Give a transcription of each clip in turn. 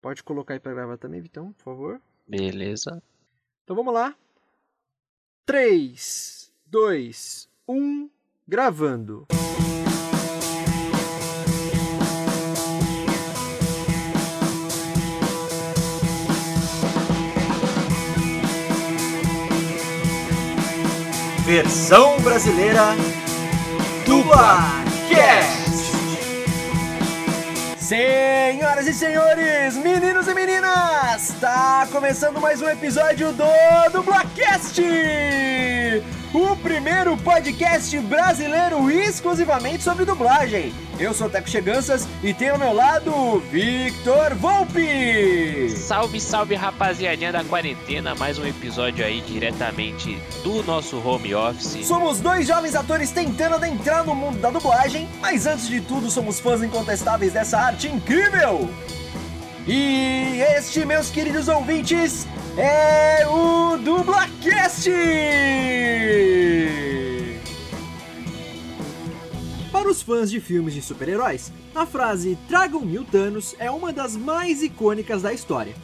Pode colocar aí pra gravar também, Vitão, por favor. Beleza. Então vamos lá. 3, 2, 1, gravando. Versão brasileira do Barcast. Senhoras e senhores, meninos e meninas, está começando mais um episódio do Dublacast! O primeiro podcast brasileiro exclusivamente sobre dublagem. Eu sou o Teco Cheganças e tenho ao meu lado Victor Volpe! Salve, salve rapaziadinha da quarentena, mais um episódio aí diretamente do nosso home office. Somos dois jovens atores tentando adentrar no mundo da dublagem, mas antes de tudo somos fãs incontestáveis dessa arte incrível! E este, meus queridos ouvintes, é o Dublacast! Para os fãs de filmes de super-heróis, a frase Tragam mil Thanos é uma das mais icônicas da história.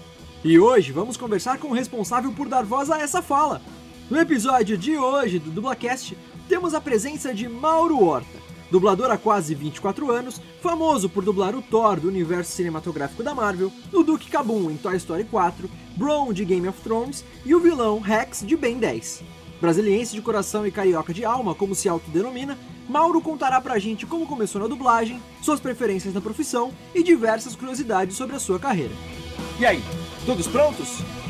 E hoje vamos conversar com o responsável por dar voz a essa fala. No episódio de hoje do Dublacast, temos a presença de Mauro Horta, dublador há quase 24 anos, famoso por dublar o Thor do universo cinematográfico da Marvel, o Duke Kabum em Toy Story 4, Bron de Game of Thrones e o vilão Rex de Ben 10. Brasiliense de coração e carioca de alma, como se autodenomina, Mauro contará pra gente como começou na dublagem, suas preferências na profissão e diversas curiosidades sobre a sua carreira. E aí, todos prontos?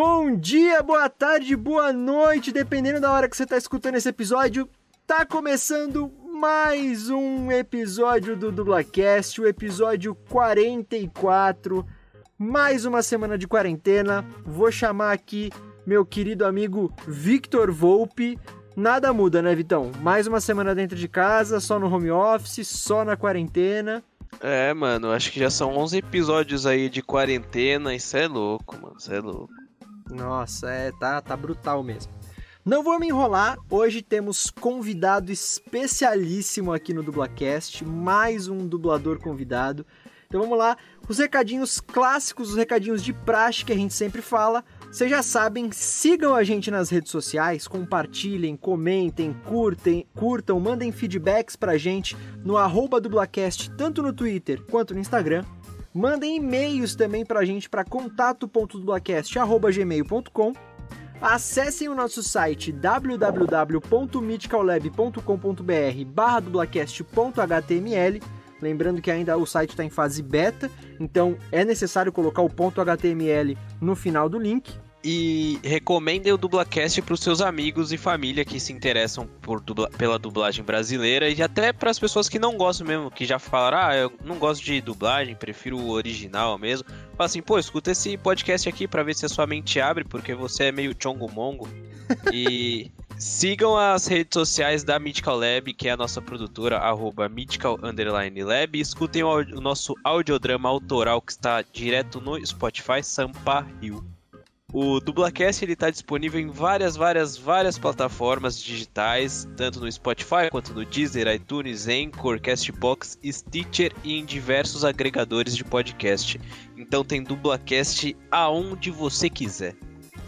Bom dia, boa tarde, boa noite, dependendo da hora que você está escutando esse episódio. Tá começando mais um episódio do Dublacast, o episódio 44. Mais uma semana de quarentena. Vou chamar aqui meu querido amigo Victor Volpe. Nada muda, né, Vitão? Mais uma semana dentro de casa, só no home office, só na quarentena. É, mano, acho que já são 11 episódios aí de quarentena, isso é louco, mano, isso é louco. Nossa, é, tá, tá brutal mesmo. Não vou me enrolar, hoje temos convidado especialíssimo aqui no Dublacast, mais um dublador convidado. Então vamos lá, os recadinhos clássicos, os recadinhos de praxe que a gente sempre fala. Vocês já sabem, sigam a gente nas redes sociais, compartilhem, comentem, curtem, curtam, mandem feedbacks pra gente no arroba dublacast, tanto no Twitter quanto no Instagram. Mandem e-mails também pra gente para contato.dublacast.gmail.com Acessem o nosso site www.mythicallab.com.br barra dublacast.html Lembrando que ainda o site está em fase beta, então é necessário colocar o ponto .html no final do link. E recomendem o Dublacast para os seus amigos e família que se interessam por dubla pela dublagem brasileira e até para as pessoas que não gostam mesmo, que já falaram, ah, eu não gosto de dublagem, prefiro o original mesmo. Fala assim, pô, escuta esse podcast aqui para ver se a sua mente abre, porque você é meio chongo mongo. e sigam as redes sociais da Mythical Lab, que é a nossa produtora, arroba Mythical Lab. Escutem o, o nosso audiodrama autoral que está direto no Spotify, Sampa Rio. O Dublacast ele está disponível em várias, várias, várias plataformas digitais, tanto no Spotify quanto no Deezer, iTunes, Anchor, Castbox, Stitcher e em diversos agregadores de podcast. Então tem Dublacast aonde você quiser.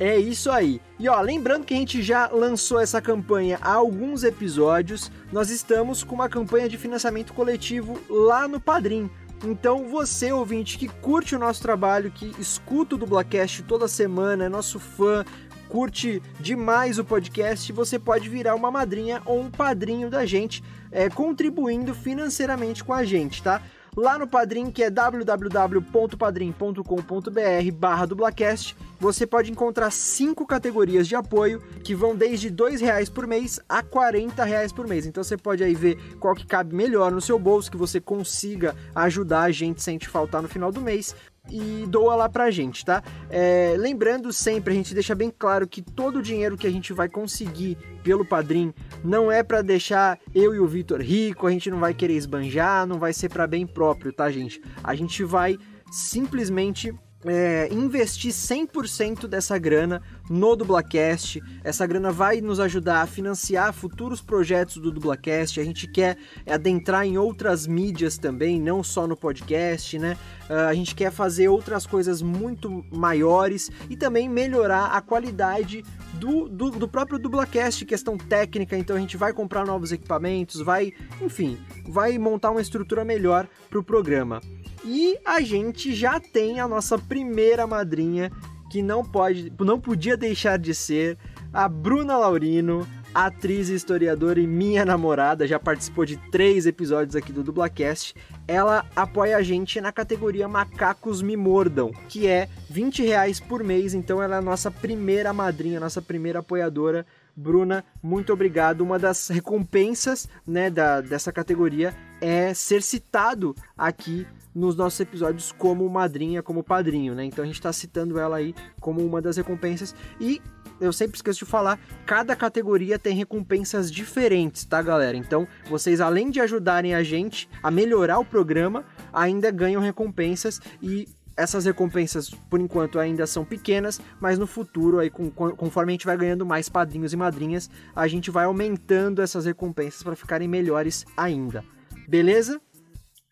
É isso aí. E ó, lembrando que a gente já lançou essa campanha há alguns episódios, nós estamos com uma campanha de financiamento coletivo lá no Padrim. Então, você, ouvinte, que curte o nosso trabalho, que escuta o Dublacast toda semana, é nosso fã, curte demais o podcast, você pode virar uma madrinha ou um padrinho da gente, é, contribuindo financeiramente com a gente, tá? Lá no Padrim, que é www.padrim.com.br barra dublacast, você pode encontrar cinco categorias de apoio que vão desde R$ reais por mês a R$ reais por mês. Então você pode aí ver qual que cabe melhor no seu bolso, que você consiga ajudar a gente sem te faltar no final do mês e doa lá pra gente, tá? É, lembrando sempre, a gente deixa bem claro que todo o dinheiro que a gente vai conseguir pelo Padrim não é para deixar eu e o Vitor rico, a gente não vai querer esbanjar, não vai ser para bem próprio, tá, gente? A gente vai simplesmente é, investir 100% dessa grana no Dublacast. Essa grana vai nos ajudar a financiar futuros projetos do Dublacast. A gente quer adentrar em outras mídias também, não só no podcast, né? Uh, a gente quer fazer outras coisas muito maiores e também melhorar a qualidade do, do, do próprio Dublacast, questão técnica. Então a gente vai comprar novos equipamentos, vai, enfim, vai montar uma estrutura melhor para o programa. E a gente já tem a nossa primeira madrinha, que não pode, não podia deixar de ser a Bruna Laurino, atriz historiadora e minha namorada, já participou de três episódios aqui do Dublacast. Ela apoia a gente na categoria Macacos Me Mordam, que é 20 reais por mês, então ela é a nossa primeira madrinha, nossa primeira apoiadora. Bruna, muito obrigado. Uma das recompensas né, da, dessa categoria é ser citado aqui nos nossos episódios como madrinha, como padrinho, né? Então a gente está citando ela aí como uma das recompensas e eu sempre esqueço de falar, cada categoria tem recompensas diferentes, tá, galera? Então, vocês além de ajudarem a gente a melhorar o programa, ainda ganham recompensas e essas recompensas, por enquanto, ainda são pequenas, mas no futuro, aí, conforme a gente vai ganhando mais padrinhos e madrinhas, a gente vai aumentando essas recompensas para ficarem melhores ainda. Beleza?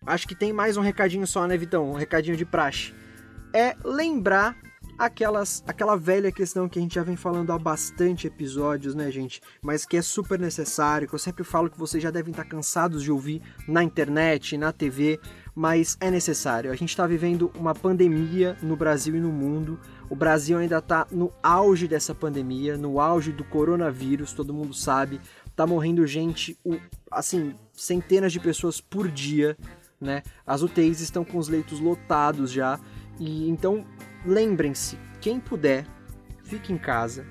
Acho que tem mais um recadinho só, né, Vitão? Um recadinho de praxe. É lembrar aquelas, aquela velha questão que a gente já vem falando há bastante episódios, né, gente? Mas que é super necessário, que eu sempre falo que vocês já devem estar cansados de ouvir na internet, na TV, mas é necessário. A gente está vivendo uma pandemia no Brasil e no mundo. O Brasil ainda está no auge dessa pandemia, no auge do coronavírus, todo mundo sabe. Tá morrendo gente, assim, centenas de pessoas por dia né? As UTIs estão com os leitos lotados já. E então, lembrem-se, quem puder, fique em casa,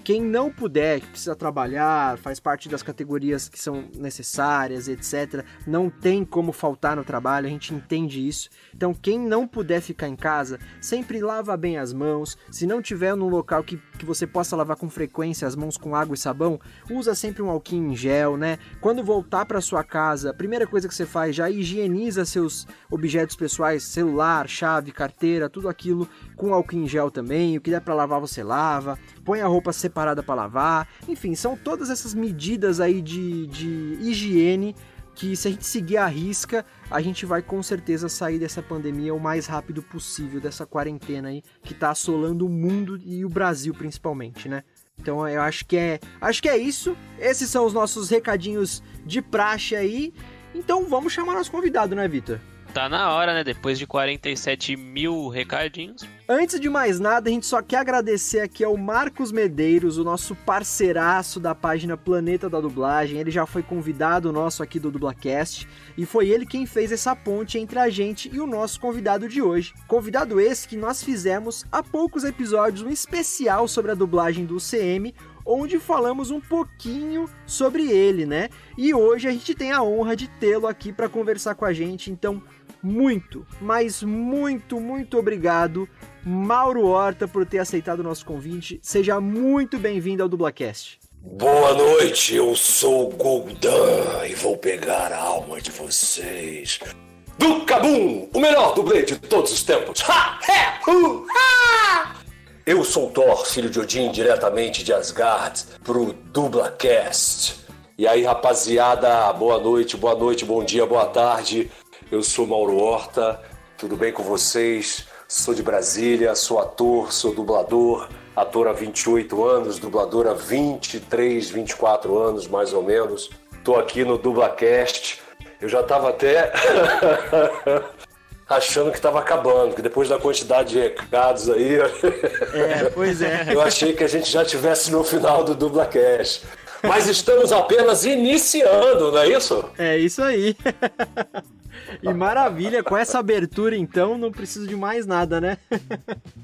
quem não puder, que precisa trabalhar, faz parte das categorias que são necessárias, etc., não tem como faltar no trabalho, a gente entende isso. Então, quem não puder ficar em casa, sempre lava bem as mãos. Se não tiver num local que, que você possa lavar com frequência as mãos com água e sabão, usa sempre um alquinho em gel, né? Quando voltar para sua casa, a primeira coisa que você faz já higieniza seus objetos pessoais, celular, chave, carteira, tudo aquilo com álcool em gel também. O que der para lavar, você lava. Põe a roupa separada para lavar. Enfim, são todas essas medidas aí de, de higiene que se a gente seguir a risca, a gente vai com certeza sair dessa pandemia o mais rápido possível, dessa quarentena aí que tá assolando o mundo e o Brasil principalmente, né? Então eu acho que é, acho que é isso. Esses são os nossos recadinhos de praxe aí. Então vamos chamar nosso convidado, né, Vitor? Tá na hora, né? Depois de 47 mil recadinhos. Antes de mais nada, a gente só quer agradecer aqui ao Marcos Medeiros, o nosso parceiraço da página Planeta da Dublagem. Ele já foi convidado nosso aqui do Dublacast e foi ele quem fez essa ponte entre a gente e o nosso convidado de hoje. Convidado esse que nós fizemos há poucos episódios um especial sobre a dublagem do CM, onde falamos um pouquinho sobre ele, né? E hoje a gente tem a honra de tê-lo aqui para conversar com a gente. Então, muito, mas muito, muito obrigado, Mauro Horta, por ter aceitado o nosso convite. Seja muito bem-vindo ao Dublacast. Boa noite, eu sou o Goldan e vou pegar a alma de vocês. Do o melhor dublê de todos os tempos. Ha! He! Hu! Ha! Eu sou Thor, filho de Odin, diretamente de Asgard, pro Dublacast. E aí, rapaziada, boa noite, boa noite, bom dia, boa tarde. Eu sou Mauro Horta, tudo bem com vocês? Sou de Brasília, sou ator, sou dublador, ator há 28 anos, dublador há 23, 24 anos mais ou menos. Tô aqui no Dublacast. Eu já tava até achando que estava acabando, que depois da quantidade de recados aí. É, pois é. Eu achei que a gente já tivesse no final do Dublacast. Mas estamos apenas iniciando, não é isso? É isso aí. E maravilha, com essa abertura então, não preciso de mais nada, né?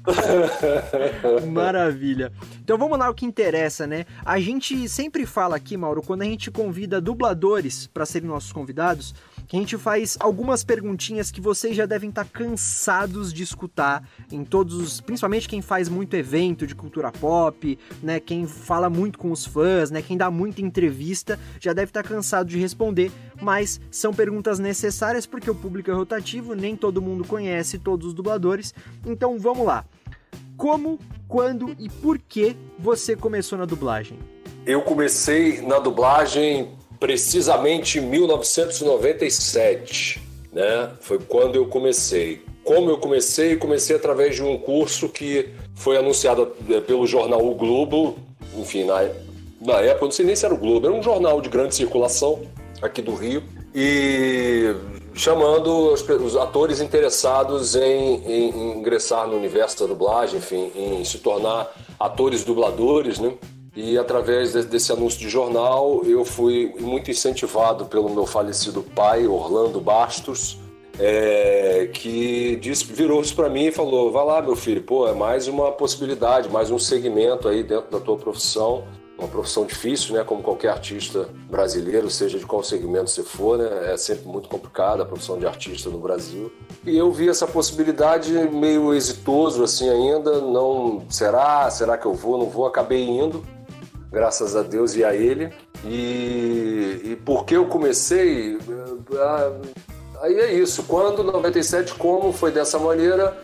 maravilha. Então vamos lá o que interessa, né? A gente sempre fala aqui, Mauro, quando a gente convida dubladores para serem nossos convidados, que a gente faz algumas perguntinhas que vocês já devem estar tá cansados de escutar em todos os, principalmente quem faz muito evento de cultura pop, né, quem fala muito com os fãs, né, quem dá muita entrevista, já deve estar tá cansado de responder, mas são perguntas necessárias porque o público é rotativo, nem todo mundo conhece todos os dubladores. Então vamos lá. Como, quando e por que você começou na dublagem? Eu comecei na dublagem precisamente em 1997, né? Foi quando eu comecei. Como eu comecei? Comecei através de um curso que foi anunciado eh, pelo jornal O Globo, enfim, na, na época, não sei nem se era o Globo, era um jornal de grande circulação aqui do Rio, e chamando os, os atores interessados em, em, em ingressar no universo da dublagem, enfim, em se tornar atores dubladores, né? E através desse anúncio de jornal, eu fui muito incentivado pelo meu falecido pai, Orlando Bastos, é, que disse, virou isso para mim e falou: "Vai lá, meu filho, pô, é mais uma possibilidade, mais um segmento aí dentro da tua profissão, uma profissão difícil, né? Como qualquer artista brasileiro, seja de qual segmento você for, né? É sempre muito complicada a profissão de artista no Brasil. E eu vi essa possibilidade meio exitoso assim ainda, não será, será que eu vou, não vou, acabei indo graças a Deus e a Ele. E, e por que eu comecei? Ah, aí é isso. Quando 97 como foi dessa maneira?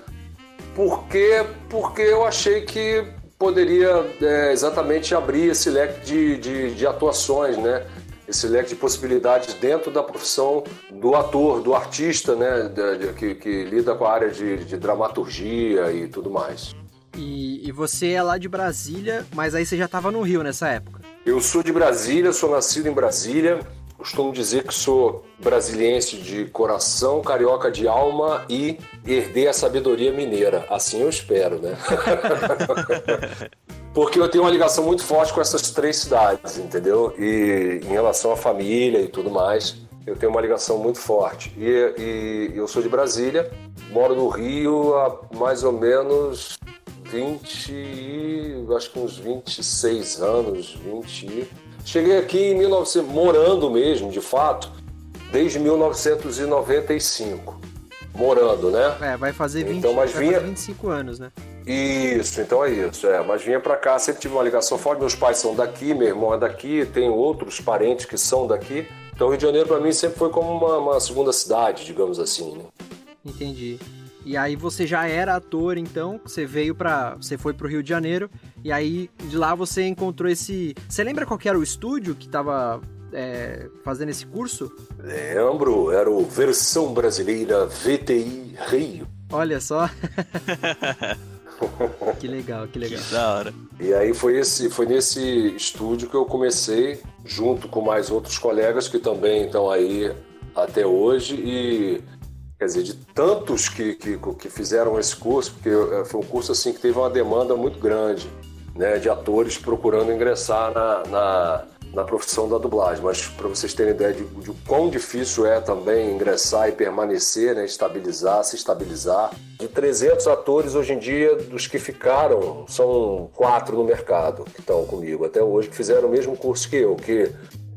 Porque porque eu achei que poderia é, exatamente abrir esse leque de, de, de atuações, né? esse leque de possibilidades dentro da profissão do ator, do artista, né, que, que, lida com a área de, de dramaturgia e tudo mais. E, e, você é lá de Brasília, mas aí você já estava no Rio nessa época. Eu sou de Brasília, sou nascido em Brasília. Costumo dizer que sou brasiliense de coração, carioca de alma e herdei a sabedoria mineira. Assim eu espero, né? Porque eu tenho uma ligação muito forte com essas três cidades, entendeu? E em relação à família e tudo mais, eu tenho uma ligação muito forte. E, e eu sou de Brasília, moro no Rio há mais ou menos 20, acho que uns 26 anos, 20. Cheguei aqui em 1900, morando mesmo, de fato, desde 1995. Morando, né? É, vai fazer, 20, então, mas vinha... fazer 25 anos, né? Isso, então é isso. É, mas vinha para cá, sempre tive uma ligação forte. Meus pais são daqui, meu irmão é daqui, tenho outros parentes que são daqui. Então, Rio de Janeiro para mim sempre foi como uma, uma segunda cidade, digamos assim. Né? Entendi. E aí você já era ator, então, você veio para, você foi pro Rio de Janeiro e aí de lá você encontrou esse, você lembra qual era o estúdio que tava é, fazendo esse curso? Lembro, era o Versão Brasileira VTI Rio. Olha só. que legal, que legal. Que da hora. E aí foi esse, foi nesse estúdio que eu comecei, junto com mais outros colegas que também estão aí até hoje e quer dizer, de tantos que, que, que fizeram esse curso, porque eh, foi um curso assim que teve uma demanda muito grande, né, de atores procurando ingressar na, na, na profissão da dublagem. Mas para vocês terem ideia de, de quão difícil é também ingressar e permanecer, né, estabilizar, se estabilizar. De 300 atores hoje em dia, dos que ficaram, são quatro no mercado que estão comigo até hoje, que fizeram o mesmo curso que eu, que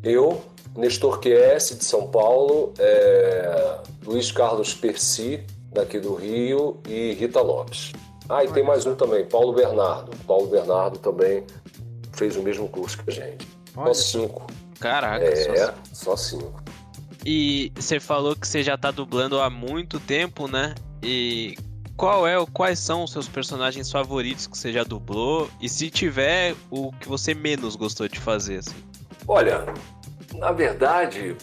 eu Nestor QS de São Paulo, é, Luiz Carlos Percy, daqui do Rio, e Rita Lopes. Ah, e tem mais um também, Paulo Bernardo. Paulo Bernardo também fez o mesmo curso que a gente. Olha. Só cinco. Caraca, é, só cinco. E você falou que você já tá dublando há muito tempo, né? E qual é, quais são os seus personagens favoritos que você já dublou? E se tiver, o que você menos gostou de fazer, assim? Olha, na verdade,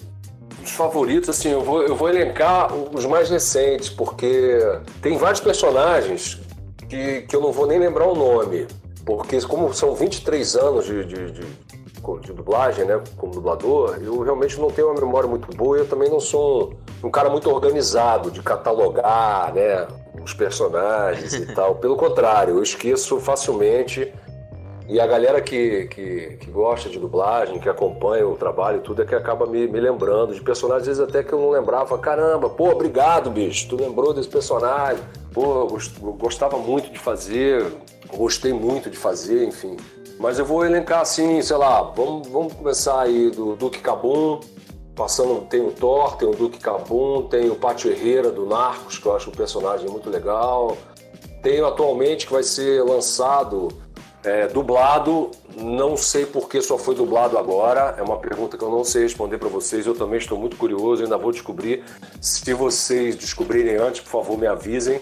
os favoritos, assim, eu vou, eu vou elencar os mais recentes, porque tem vários personagens que, que eu não vou nem lembrar o nome. Porque como são 23 anos de, de, de, de dublagem, né, como dublador, eu realmente não tenho uma memória muito boa e eu também não sou um, um cara muito organizado de catalogar, né, os personagens e tal. Pelo contrário, eu esqueço facilmente E a galera que, que, que, gosta de dublagem, que acompanha o trabalho e tudo, é que acaba me, me lembrando de personagens, às vezes até que eu não lembrava. Caramba, pô, obrigado, bicho, tu lembrou desse personagem. Pô, eu gostava muito de fazer, gostei muito de fazer, enfim. Mas eu vou elencar assim, sei lá, vamos, vamos começar aí do Duque Cabum, passando, tem o Thor, tem o Duque Cabum, tem o Pátio Herrera do Narcos, que eu acho um personagem muito legal. Tenho atualmente que vai ser lançado é, dublado, não sei por que só foi dublado agora. É uma pergunta que eu não sei responder para vocês. Eu também estou muito curioso, ainda vou descobrir. Se vocês descobrirem antes, por favor, me avisem.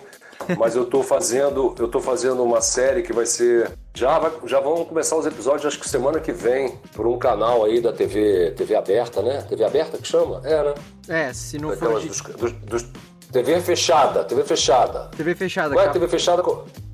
Mas eu estou fazendo, eu tô fazendo uma série que vai ser já vai, já vão começar os episódios acho que semana que vem por um canal aí da TV, TV aberta, né? TV aberta que chama? É, né? É, se não for de... dos, dos, dos, TV fechada, TV fechada. TV fechada, Ué, TV fechada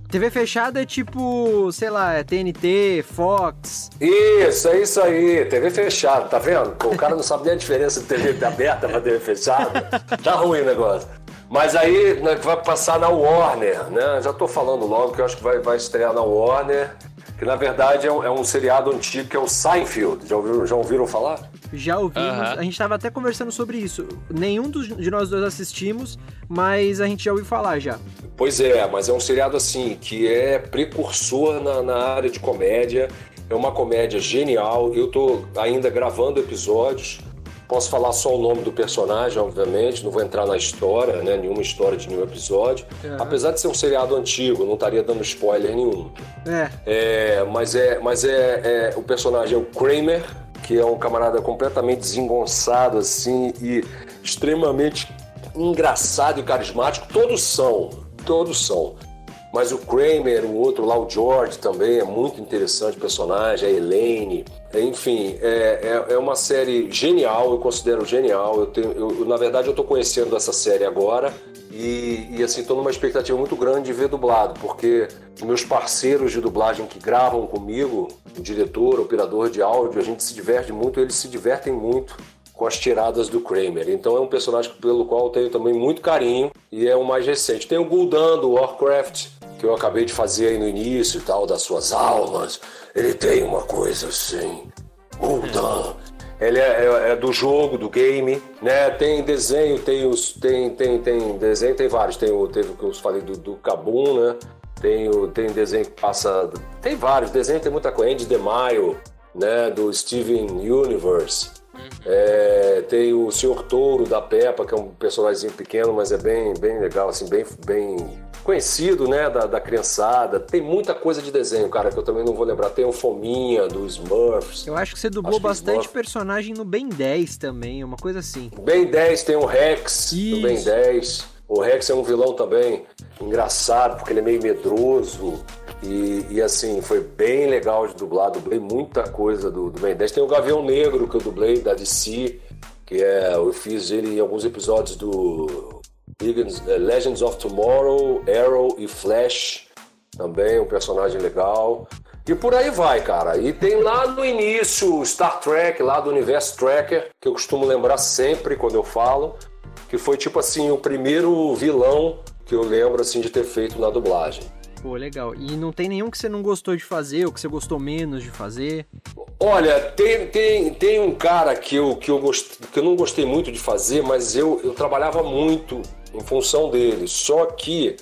TV fechada é tipo, sei lá, é TNT, Fox. Isso, é isso aí, TV fechada, tá vendo? O cara não sabe nem a diferença de TV aberta pra TV fechada. Tá ruim o negócio. Mas aí né, vai passar na Warner, né? Já tô falando logo que eu acho que vai, vai estrear na Warner que na verdade é um, é um, seriado antigo que é o Seinfeld. Já ouviram, já ouviram falar? Já ouvimos. A gente estava até conversando sobre isso. Nenhum dos, de nós dois assistimos, mas a gente já ouviu falar já. Pois é, mas é um seriado assim que é precursor na, na área de comédia. É uma comédia genial. Eu estou ainda gravando episódios. Posso falar só o nome do personagem, obviamente, não vou entrar na história, né? Nenhuma história de nenhum episódio. Uhum. Apesar de ser um seriado antigo, não estaria dando spoiler nenhum. É. é mas é, mas é, é, o personagem é o Kramer, que é um camarada completamente desengonçado, assim, e extremamente engraçado e carismático. Todos são, todos são. Mas o Kramer, o outro lá, o George também é muito interessante personagem, a Elaine. Enfim, é, é, é, uma série genial, eu considero genial. Eu tenho, eu, na verdade, eu estou conhecendo essa série agora e, e assim, estou numa expectativa muito grande de ver dublado, porque meus parceiros de dublagem que gravam comigo, o diretor, o operador de áudio, a gente se diverte muito, eles se divertem muito com as tiradas do Kramer. Então é um personagem pelo qual eu tenho também muito carinho e é o mais recente. Tem o Gul'dan do Warcraft, que eu acabei de fazer aí no início e tal, das suas almas. Ele tem uma coisa assim. Gul'dan. Ele é, é, é, do jogo, do game, né? Tem desenho, tem os. Tem, tem, tem desenho, tem vários. Tem o teve que eu falei do, do Kabum, né? Tem, o, tem desenho que passa. Tem vários, desenho tem muita coisa. Andy DeMaio, né? Do Steven Universe. É, tem o Senhor Touro da Peppa, que é um personagem pequeno, mas é bem, bem legal, assim, bem, bem conhecido, né, da, da criançada. Tem muita coisa de desenho, cara, que eu também não vou lembrar. Tem o Fominha, do Smurfs. Eu acho que você dublou bastante Smurf... personagem no Ben 10 também, uma coisa assim. Ben 10 tem o Rex, Isso. Ben 10. O Rex é um vilão também engraçado, porque ele é meio medroso. E, e, assim, foi bem legal de dublar, dublei muita coisa do, do Ben 10. Tem o Gavião Negro que eu dublei da DC, que é. Eu fiz ele em alguns episódios do Legends of Tomorrow, Arrow e Flash. Também um personagem legal. E por aí vai, cara. E tem lá no início Star Trek, lá do Universo Tracker, que eu costumo lembrar sempre quando eu falo, que foi tipo assim, o primeiro vilão que eu lembro assim de ter feito na dublagem. Pô, legal. E não tem nenhum que você não gostou de fazer ou que você gostou menos de fazer? Olha, tem, tem, tem um cara que eu, que, eu gost, que eu não gostei muito de fazer, mas eu, eu trabalhava muito em função dele. Só que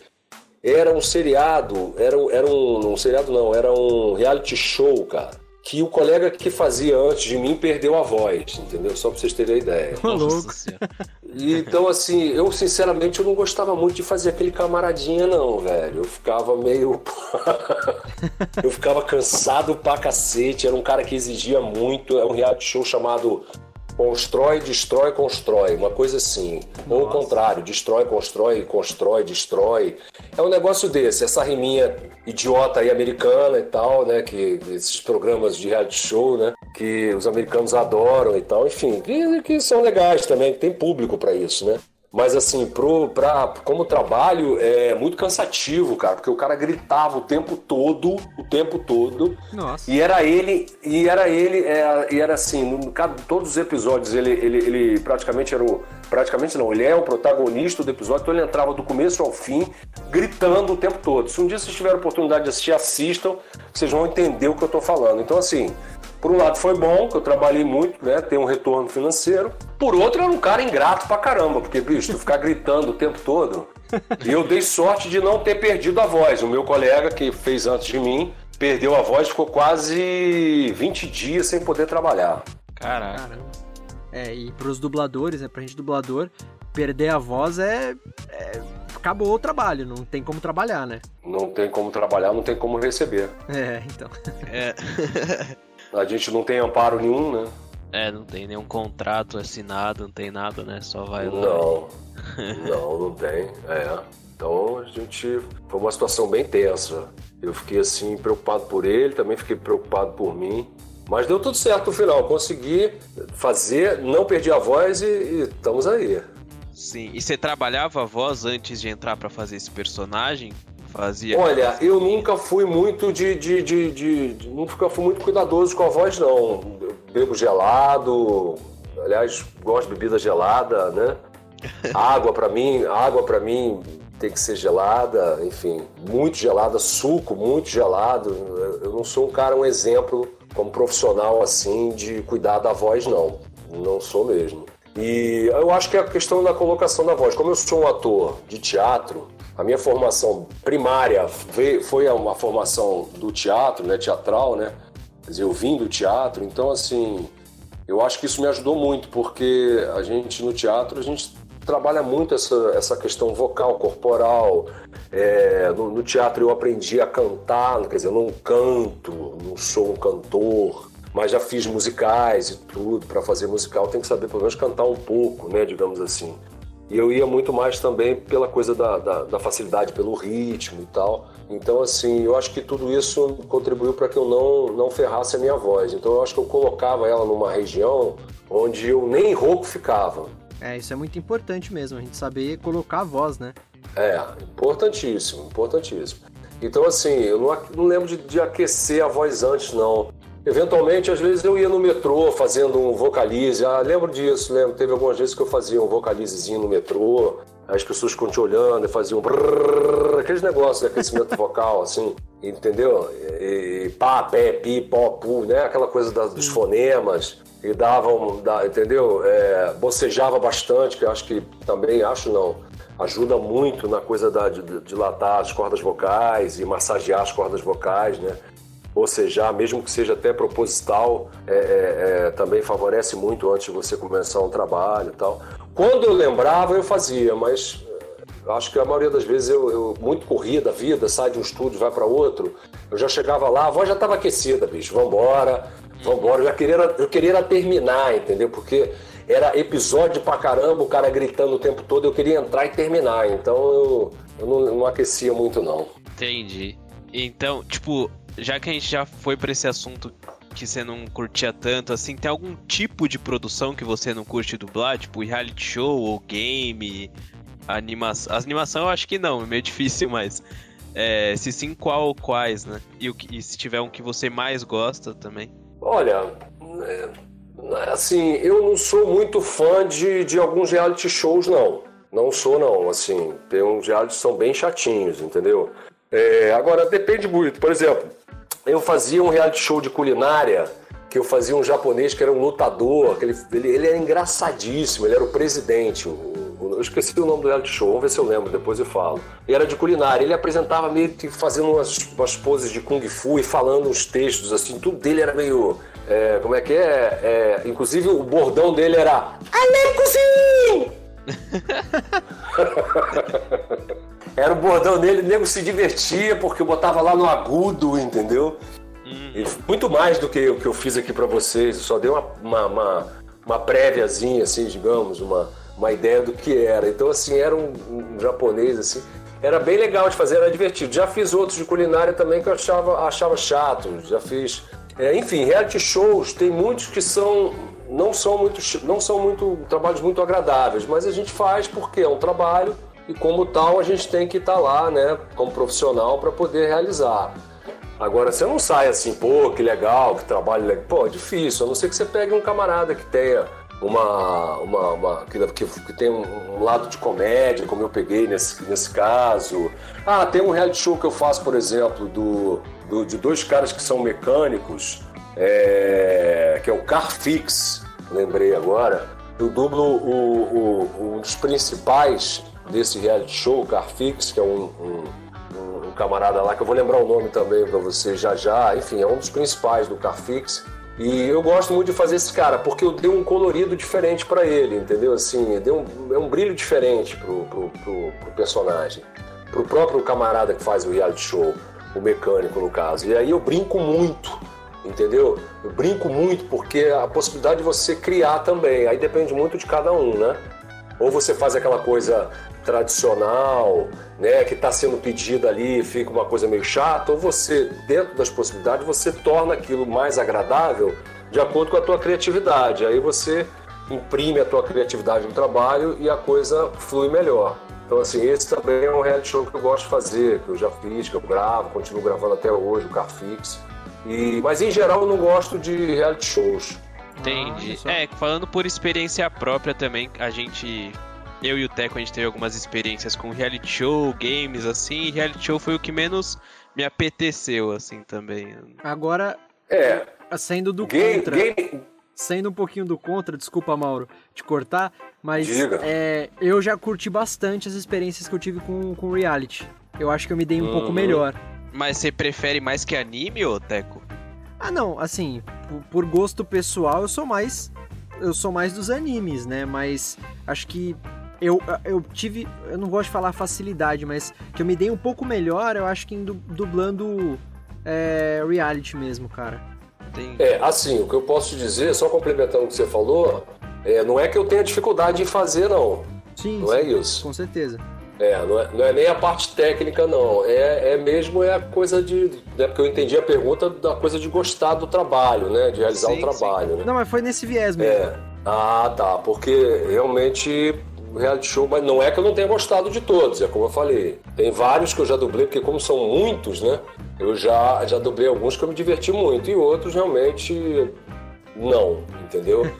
era um seriado, era, era um, um seriado não, era um reality show, cara que o colega que fazia antes de mim perdeu a voz, entendeu? Só pra vocês terem a ideia. louco. então, assim, eu sinceramente eu não gostava muito de fazer aquele camaradinha, não, velho. Eu ficava meio. eu ficava cansado pra cacete. Era um cara que exigia muito. É um reality show chamado Constrói, destrói, constrói, uma coisa assim. Nossa. Ou o contrário, destrói, constrói, constrói, destrói. É um negócio desse, essa riminha idiota aí americana e tal, né? Que esses programas de reality show, né? Que os americanos adoram e tal, enfim, que, que são legais também, que tem público para isso, né? Mas assim, pro, pra, como trabalho, é muito cansativo, cara, porque o cara gritava o tempo todo, o tempo todo. Nossa. E era ele, e era ele, é, e era assim, no, cada, todos os episódios ele, ele, ele praticamente era o. Praticamente não, ele é o protagonista do episódio, então ele entrava do começo ao fim, gritando o tempo todo. Se um dia vocês tiverem a oportunidade de assistir, assistam, vocês vão entender o que eu tô falando. Então, assim, por um lado foi bom, que eu trabalhei muito, né? Tem um retorno financeiro. Por outro, era um cara ingrato pra caramba, porque, bicho, tu ficar gritando o tempo todo. E eu dei sorte de não ter perdido a voz. O meu colega, que fez antes de mim, perdeu a voz, ficou quase 20 dias sem poder trabalhar. Caraca. Caramba. É, e pros dubladores, né? Pra gente dublador, perder a voz é, é. Acabou o trabalho, não tem como trabalhar, né? Não tem como trabalhar, não tem como receber. É, então. É. A gente não tem amparo nenhum, né? é, não tem nenhum contrato assinado, não tem nada, né? Só vai lá. Não, não, não tem. É. Então a gente. Foi uma situação bem tensa. Eu fiquei assim, preocupado por ele, também fiquei preocupado por mim. Mas deu tudo certo no final. Consegui fazer, não perdi a voz e, e estamos aí. Sim. E você trabalhava a voz antes de entrar pra fazer esse personagem? Fazia. Olha, eu nunca fui muito de, de, de, de- de- Nunca fui muito cuidadoso com a voz, não. Eu bebo gelado. Aliás, gosto de bebida gelada, né? Água pra mim, água para mim tem que ser gelada, enfim, muito gelada, suco muito gelado. Eu- Eu não sou um cara, um exemplo como profissional assim de cuidar da voz, não. Não sou mesmo. E eu acho que é a questão da colocação da voz. Como eu sou um ator de teatro, a minha formação primária foi uma formação do teatro, né, teatral, né? Quer dizer, eu vim do teatro, então assim, eu acho que isso me ajudou muito, porque a gente no teatro, a gente trabalha muito essa, essa questão vocal, corporal. É, no, no teatro eu aprendi a cantar, quer dizer, eu não canto, não sou um cantor, mas já fiz musicais e tudo. Para fazer musical tem que saber pelo menos cantar um pouco, né, digamos assim. E eu ia muito mais também pela coisa da, da, da facilidade, pelo ritmo e tal. Então, assim, eu acho que tudo isso contribuiu para que eu não, não ferrasse a minha voz. Então, eu acho que eu colocava ela numa região onde eu nem rouco ficava. É, isso é muito importante mesmo, a gente saber colocar a voz, né? É, importantíssimo, importantíssimo. Então, assim, eu não, não lembro de, de aquecer a voz antes, não. Eventualmente, às vezes eu ia no metrô fazendo um vocalize. Ah, lembro disso, lembro. Teve algumas vezes que eu fazia um vocalizezinho no metrô. As pessoas ficam te olhando e faziam brrr, aqueles negócios de aquecimento vocal, assim, entendeu? E, e pá, pé, pi, pó, pu, né? Aquela coisa da- dos fonemas. E davam, da, entendeu? É, bocejava bastante, que eu acho que também, acho não, ajuda muito na coisa da, de, de dilatar as cordas vocais e massagear as cordas vocais, né? Bocejar, mesmo que seja até proposital, é, é, é, também favorece muito antes de você começar um trabalho e tal. Quando eu lembrava, eu fazia, mas é, acho que a maioria das vezes eu, eu muito corria da vida, sai de um estúdio, vai para outro, eu já chegava lá, a voz já estava aquecida, bicho, vambora, vambora, eu já queria, eu queria terminar, entendeu? Porque era episódio pra caramba, o cara gritando o tempo todo, eu queria entrar e terminar, então eu, eu não, não aquecia muito não. Entendi. Então, tipo, já que a gente já foi pra esse assunto que você não curtia tanto, assim, tem algum tipo de produção que você não curte dublar? Tipo, reality show ou game? Animação. As animação eu acho que não, é meio difícil, mas. É, se sim, qual ou quais, né? E, o e se tiver um que você mais gosta também. Olha, é, assim, eu não sou muito fã de, de alguns reality shows, não. Não sou, não. Assim, tem uns reality que são bem chatinhos, entendeu? É, agora, depende muito. Por exemplo, eu fazia um reality show de culinária que eu fazia um japonês que era um lutador, que ele, ele, ele era engraçadíssimo, ele era o presidente. o- o- eu esqueci o nome do reality show, vamos ver se eu lembro, depois eu falo. E era de culinária, ele apresentava meio que fazendo umas, umas poses de Kung Fu e falando uns textos, assim, tudo dele era meio. é, como é que é? É, Inclusive o bordão dele era. Cozinho! Era o bordão dele, o nego se divertia porque eu botava lá no agudo, entendeu? E muito mais do que o que eu fiz aqui pra vocês, eu só dei uma, uma, uma, uma préviazinha, assim, digamos, uma, uma ideia do que era. Então, assim, era um, um japonês, assim, era bem legal de fazer, era divertido. Já fiz outros de culinária também que eu achava, achava chato, já fiz. É, enfim, reality shows, tem muitos que são não são muito, não são muito trabalhos muito agradáveis, mas a gente faz porque é um trabalho e como tal a gente tem que estar tá lá, né, como profissional para poder realizar. Agora, você não sai assim, pô, que legal, que trabalho legal. Pô, é difícil, a não ser que você pegue um camarada que tenha uma. uma, uma que, que, tem um, lado de comédia, como eu peguei nesse, nesse caso. Ah, tem um reality show que eu faço, por exemplo, do, do de dois caras que são mecânicos, é, que é o Carfix, lembrei agora. Eu dublo o, o, um dos principais desse reality show, Carfix, que é um, um, um, camarada lá, que eu vou lembrar o nome também para você já já. Enfim, é um dos principais do Carfix. E eu gosto muito de fazer esse cara, porque eu dei um colorido diferente para ele, entendeu? Assim, deu um, é um brilho diferente pro, pro, pro, pro personagem. Pro próprio camarada que faz o reality show, o mecânico no caso. E aí eu brinco muito, entendeu? Eu brinco muito porque a possibilidade de você criar também, aí depende muito de cada um, né? Ou você faz aquela coisa tradicional, né, que está sendo pedida ali, fica uma coisa meio chata, ou você, dentro das possibilidades, você torna aquilo mais agradável de acordo com a tua criatividade. Aí você imprime a tua criatividade no trabalho e a coisa flui melhor. Então, assim, esse também é um reality show que eu gosto de fazer, que eu já fiz, que eu gravo, continuo gravando até hoje, o Carfix. E, mas, em geral, eu não gosto de reality shows. Entendi. Ah, é, falando por experiência própria também, a gente eu e o Teco, a gente teve algumas experiências com reality show, games, assim, e reality show foi o que menos me apeteceu, assim, também. Agora, é, saindo do game, contra, game... saindo um pouquinho do contra, desculpa, Mauro, te cortar, mas é, eu já curti bastante as experiências que eu tive com, com reality. Eu acho que eu me dei um uhum. pouco melhor. Mas você prefere mais que anime, ô Teco? Ah, não, assim, por, gosto pessoal, eu sou mais eu sou mais dos animes, né? Mas acho que eu, eu tive, eu não gosto de falar facilidade, mas que eu me dei um pouco melhor, eu acho que em dublando é, reality mesmo, cara. Tem... É, assim, o que eu posso dizer, só complementando o que você falou, é, não é que eu tenha dificuldade em fazer, não. Sim, não sim, é isso. Com certeza. É não, é, não é nem a parte técnica, não. É, é mesmo é a coisa de. Né, porque eu entendi a pergunta da coisa de gostar do trabalho, né? De realizar sim, o trabalho. Né? Não, mas foi nesse viés mesmo. É. Ah, tá. Porque realmente reality show, mas não é que eu não tenha gostado de todos, é como eu falei. Tem vários que eu já dublei, porque como são muitos, né? Eu já, já dublei alguns que eu me diverti muito e outros realmente não, entendeu?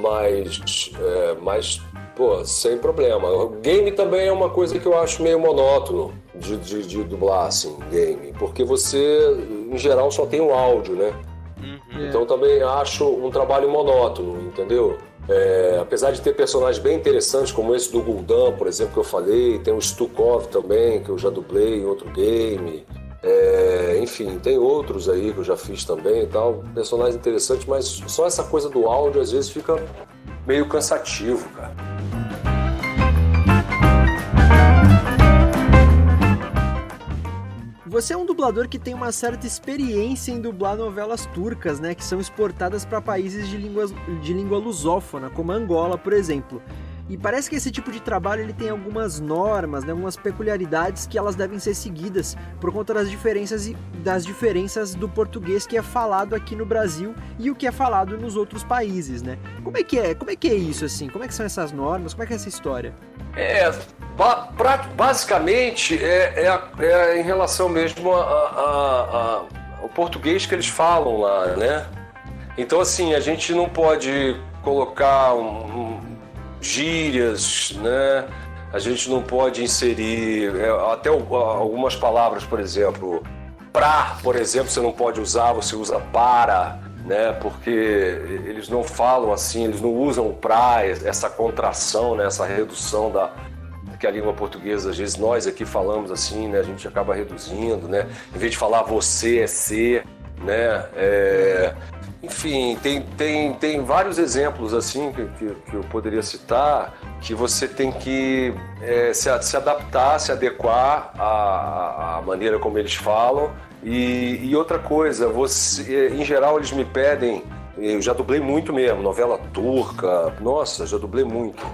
mas, é, mas, pô, sem problema. O game também é uma coisa que eu acho meio monótono de, de, de dublar, assim, game. Porque você, em geral, só tem o áudio, né? Uhum. Então também acho um trabalho monótono, entendeu? É, apesar de ter personagens bem interessantes, como esse do Gul'dan, por exemplo, que eu falei, tem o Stukov também, que eu já dublei em outro game. É, enfim, tem outros aí que eu já fiz também e tal. Personagens interessantes, mas só essa coisa do áudio às vezes fica meio cansativo, cara. Você é um dublador que tem uma certa experiência em dublar novelas turcas, né, que são exportadas para países de, línguas, de língua lusófona, como Angola, por exemplo. E parece que esse tipo de trabalho ele tem algumas normas, né, algumas peculiaridades que elas devem ser seguidas por conta das diferenças das diferenças do português que é falado aqui no Brasil e o que é falado nos outros países, né? Como é que é? Como é que é isso assim? Como é que são essas normas? Como é que é essa história? É, ba basicamente é, é, é, em relação mesmo ao português que eles falam lá, né? Então assim a gente não pode colocar um, um gírias, né? A gente não pode inserir é, até algumas palavras, por exemplo, pra, por exemplo, você não pode usar, você usa para, né? Porque eles não falam assim, eles não usam pra, essa contração, né? essa redução da que a língua portuguesa, às vezes nós aqui falamos assim, né? A gente acaba reduzindo, né? Em vez de falar você é ser, né? É, enfim, tem, tem, tem vários exemplos assim que, que, que eu poderia citar que você tem que é, se, se, adaptar, se adequar à, à, maneira como eles falam. E, e, outra coisa, você, em geral eles me pedem, eu já dublei muito mesmo, novela turca, nossa, já dublei muito.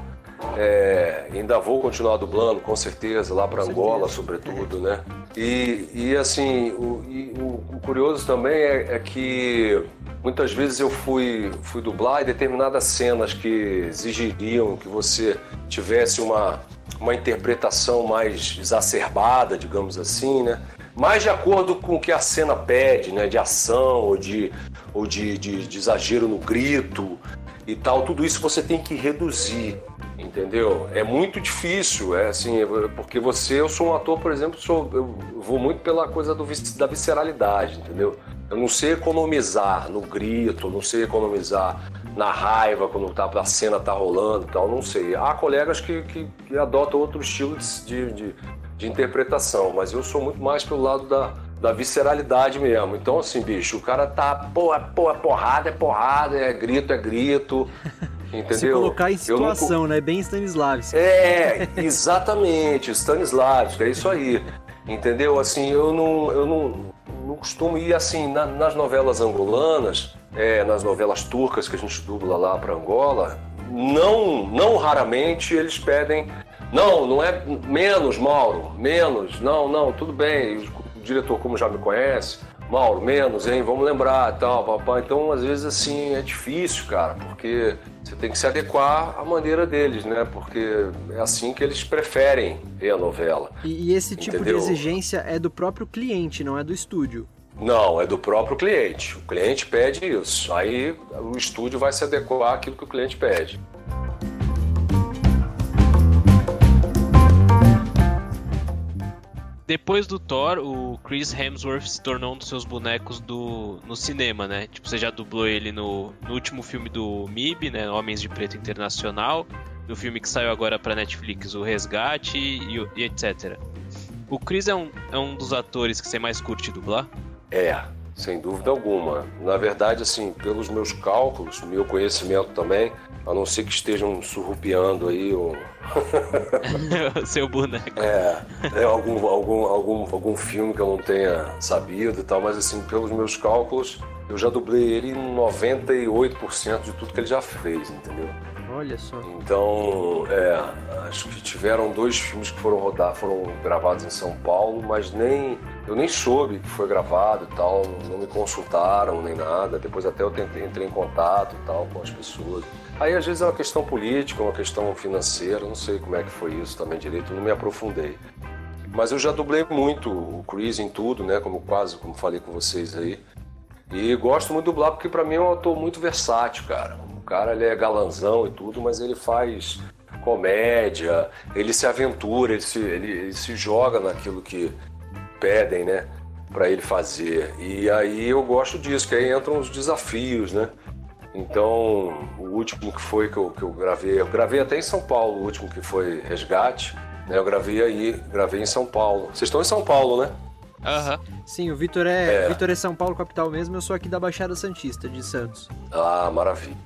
É, ainda vou continuar dublando, com certeza, lá para Angola, sobretudo, né? E, e assim, o, e o, o, curioso também é, é, que muitas vezes eu fui, fui dublar e determinadas cenas que exigiriam que você tivesse uma, uma interpretação mais exacerbada, digamos assim, né? Mais de acordo com o que a cena pede, né? De ação ou de, ou de, de, de exagero no grito e tal. Tudo isso você tem que reduzir entendeu? É muito difícil, é assim, porque você, eu sou um ator, por exemplo, sou, eu vou muito pela coisa do, da visceralidade, entendeu? Eu não sei economizar no grito, não sei economizar na raiva quando tá, a cena tá rolando e tal, não sei. Há colegas que, que, que adotam outro estilo de, de, de interpretação, mas eu sou muito mais pelo lado da, da visceralidade mesmo. Então, assim, bicho, o cara tá, pô, é, pô, é porrada, é porrada, é grito, é grito. Entendeu? Se colocar em situação, não... né? Bem Stanislavski. É, exatamente, Stanislavski, é isso aí. Entendeu? Assim, eu não, eu não, não costumo ir assim na, nas novelas angolanas, é, nas novelas turcas que a gente dubla lá para Angola. Não, não raramente eles pedem não, não é menos, Mauro, menos. Não, não, tudo bem. O diretor, como já me conhece, Mauro, menos, hein? Vamos lembrar, tal, papai. Então, às vezes, assim, é difícil, cara, porque você tem que se adequar à maneira deles, né? Porque é assim que eles preferem ver a novela. E, e esse tipo entendeu? de exigência é do próprio cliente, não é do estúdio? Não, é do próprio cliente. O cliente pede isso. Aí o estúdio vai se adequar àquilo que o cliente pede. Depois do Thor, o Chris Hemsworth se tornou um dos seus bonecos do, no cinema, né? Tipo, você já dublou ele no, no último filme do MIB, né? Homens de Preto Internacional, no filme que saiu agora pra Netflix, O Resgate e, e etc. O Chris é um, é um dos atores que você mais curte dublar? É, sem dúvida alguma. Na verdade, assim, pelos meus cálculos, meu conhecimento também, a não ser que estejam surrupiando aí o. Seu boneco. É, é algum, algum, algum, algum filme que eu não tenha sabido e tal, mas assim, pelos meus cálculos, eu já dublei ele em 98% de tudo que ele já fez, entendeu? Olha só. Então, é, acho que tiveram dois filmes que foram rodar, foram gravados em São Paulo, mas nem eu nem soube que foi gravado e tal, não me consultaram nem nada. Depois até eu tentei, entrei em contato e tal com as pessoas. Aí às vezes é uma questão política, uma questão financeira, não sei como é que foi isso também direito, não me aprofundei. Mas eu já dublei muito o Chris em tudo, né, como quase, como falei com vocês aí. E gosto muito de dublar porque para mim é um ator muito versátil, cara. O cara ele é galanzão e tudo, mas ele faz comédia, ele se aventura, ele se, ele, ele se joga naquilo que pedem, né, para ele fazer. E aí eu gosto disso, que aí entram os desafios, né? Então, o último que foi que eu, que eu gravei, eu gravei até em São Paulo, o último que foi Resgate, né? Eu gravei aí, gravei em São Paulo. Vocês estão em São Paulo, né? Aham. Uhum. Sim, o Vitor é, é. Vitor é São Paulo capital mesmo, eu sou aqui da Baixada Santista, de Santos. Ah, maravilha.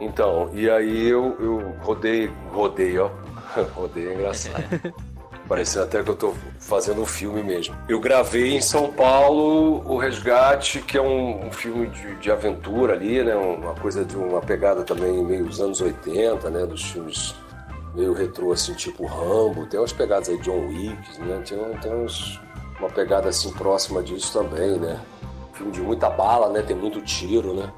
Então, e aí eu, eu rodei, rodei, ó. rodei é engraçado. Parecendo até que eu tô fazendo um filme mesmo. Eu gravei em São Paulo O Resgate, que é um, um filme de, de, aventura ali, né? Uma coisa de uma pegada também meio dos anos 80, né? Dos filmes meio retrô, assim, tipo Rambo. Tem umas pegadas aí de John Wick, né? Tem, tem uns, uma pegada assim próxima disso também, né? Filme de muita bala, né? Tem muito tiro, né?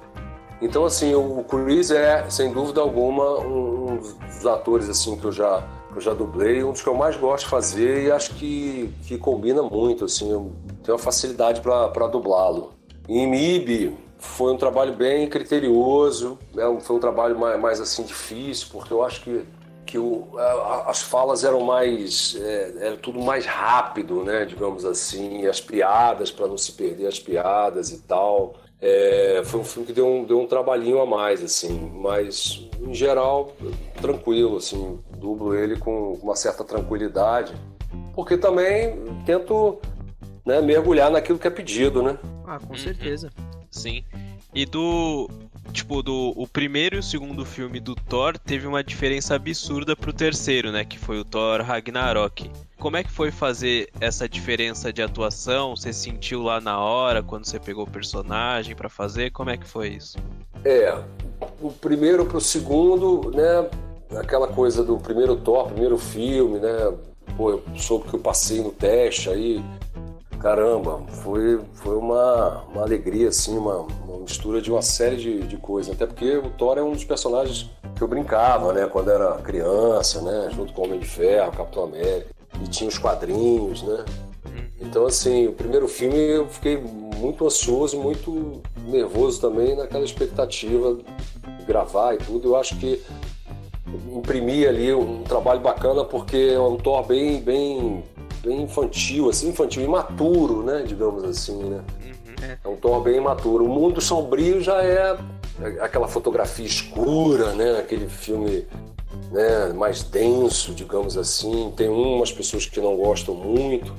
Então, assim, o Chris é, sem dúvida alguma, um, um dos atores assim que eu já eu já dublei, um dos que eu mais gosto de fazer e acho que, que combina muito, assim, eu tenho uma facilidade para dublá-lo. Em MIB foi um trabalho bem criterioso, né? foi um trabalho mais, mais, assim difícil, porque eu acho que, que o, a, as falas eram mais, é, era tudo mais rápido, né, digamos assim, as piadas, para não se perder as piadas e tal. É, foi um filme que deu um, deu um trabalhinho a mais, assim, mas em geral, tranquilo, assim, dublo ele com uma certa tranquilidade, porque também tento né, mergulhar naquilo que é pedido, né? Ah, com certeza. Sim. E do. Tipo, do o primeiro e o segundo filme do Thor teve uma diferença absurda pro terceiro, né? Que foi o Thor Ragnarok. Como é que foi fazer essa diferença de atuação? Você sentiu lá na hora, quando você pegou o personagem para fazer? Como é que foi isso? É, o primeiro pro segundo, né? Aquela coisa do primeiro Thor, primeiro filme, né? Pô, eu soube que eu passei no teste aí. Caramba, foi, foi uma, uma alegria, assim, uma, uma mistura de uma série de, de coisas. Até porque o Thor é um dos personagens que eu brincava, né? Quando era criança, né? Junto com o Homem de Ferro, Capitão América. E tinha os quadrinhos, né? Então, assim, o primeiro filme eu fiquei muito ansioso, muito nervoso também naquela expectativa de gravar e tudo. Eu acho que imprimi ali um trabalho bacana porque é um Thor bem, bem, bem infantil, assim, infantil, imaturo, né, digamos assim, né? É um Thor bem imaturo. O Mundo Sombrio já é aquela fotografia escura, né, aquele filme né, mais denso, digamos assim. Tem umas pessoas que não gostam muito,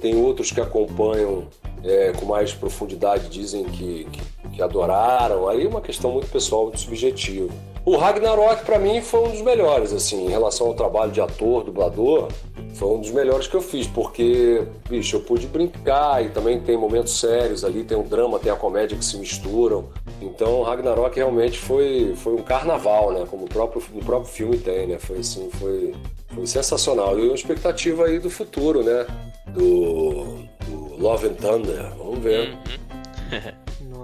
tem outros que acompanham é, com mais profundidade, dizem que, que, que adoraram. Aí é uma questão muito pessoal, muito subjetiva. O Ragnarok, para mim, foi um dos melhores, assim, em relação ao trabalho de ator, dublador, foi um dos melhores que eu fiz, porque, bicho, eu pude brincar e também tem momentos sérios ali, tem o drama, tem a comédia que se misturam. Então, o Ragnarok realmente foi, foi um carnaval, né? Como o próprio, o próprio filme tem, né? Foi assim, foi, foi sensacional. E uma expectativa aí do futuro, né? Do, do Love and Thunder. Vamos ver. Uhum.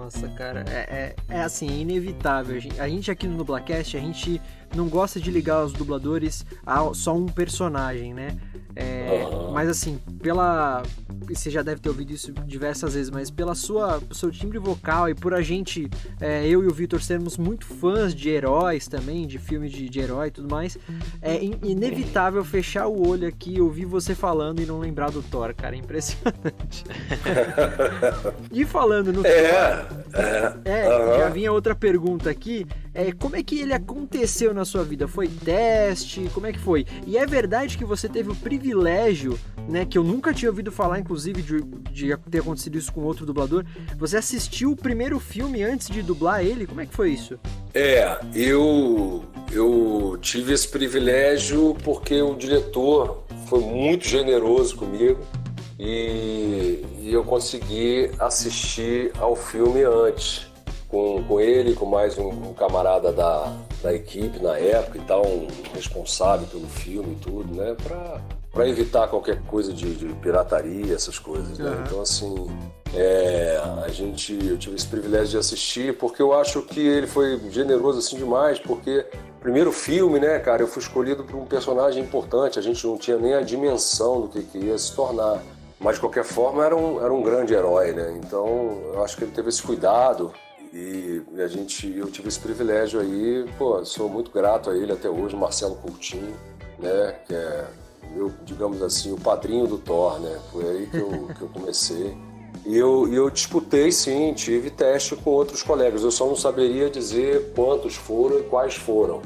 Nossa, cara, é, é, é assim, é inevitável. A gente, aqui no Dublacast, a gente não gosta de ligar os dubladores a só um personagem, né? É. Mas assim, pela. Você já deve ter ouvido isso diversas vezes, mas pela sua seu timbre vocal e por a gente, é, eu e o Victor, sermos muito fãs de heróis também, de filmes de, de herói e tudo mais, é inevitável fechar o olho aqui e ouvir você falando e não lembrar do Thor, cara. É impressionante. e falando no é, Thor. É, é já vinha outra pergunta aqui. É, como é que ele aconteceu na sua vida? Foi teste? Como é que foi? E é verdade que você teve o privilégio, né, que eu nunca tinha ouvido falar, inclusive, de, de ter acontecido isso com outro dublador. Você assistiu o primeiro filme antes de dublar ele? Como é que foi isso? É, eu, eu tive esse privilégio porque o diretor foi muito generoso comigo e, e eu consegui assistir ao filme antes com, com ele, com mais um, um, camarada da, da equipe na época e tal, um responsável pelo filme e tudo, né? Pra, pra evitar qualquer coisa de, de pirataria, essas coisas, né? Uhum. Então, assim, é, a gente, eu tive esse privilégio de assistir porque eu acho que ele foi generoso assim demais, porque primeiro filme, né, cara, eu fui escolhido por um personagem importante, a gente não tinha nem a dimensão do que, que ia se tornar. Mas de qualquer forma era um, era um grande herói, né? Então eu acho que ele teve esse cuidado e a gente, eu tive esse privilégio aí, pô, sou muito grato a ele até hoje, Marcelo Coutinho, né, que é, eu, digamos assim, o padrinho do Thor, né, foi aí que eu, que eu comecei. E eu, eu disputei, sim, tive teste com outros colegas, eu só não saberia dizer quantos foram e quais foram.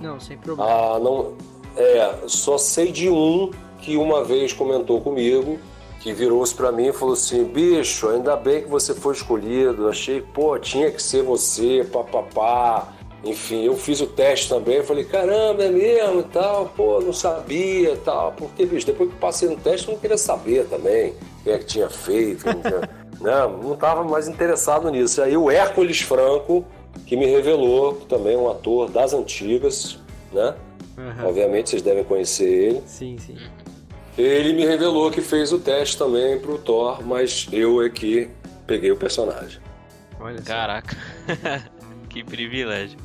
Não, sem problema. Ah, não, é, só sei de um que uma vez comentou comigo, que virou-se para mim e falou assim: bicho, ainda bem que você foi escolhido. Achei, pô, tinha que ser você, papapá. Enfim, eu fiz o teste também. Falei, caramba, é mesmo e tal. Pô, não sabia e tal. Porque, bicho, depois que passei no teste, eu não queria saber também quem é que tinha feito. Não, tinha... não, não tava mais interessado nisso. Aí o Hércules Franco, que me revelou, também é um ator das antigas, né? Uhum. Obviamente vocês devem conhecer ele. Sim, sim. Ele me revelou que fez o teste também pro Thor, mas eu é que peguei o personagem. Olha Caraca, que privilégio.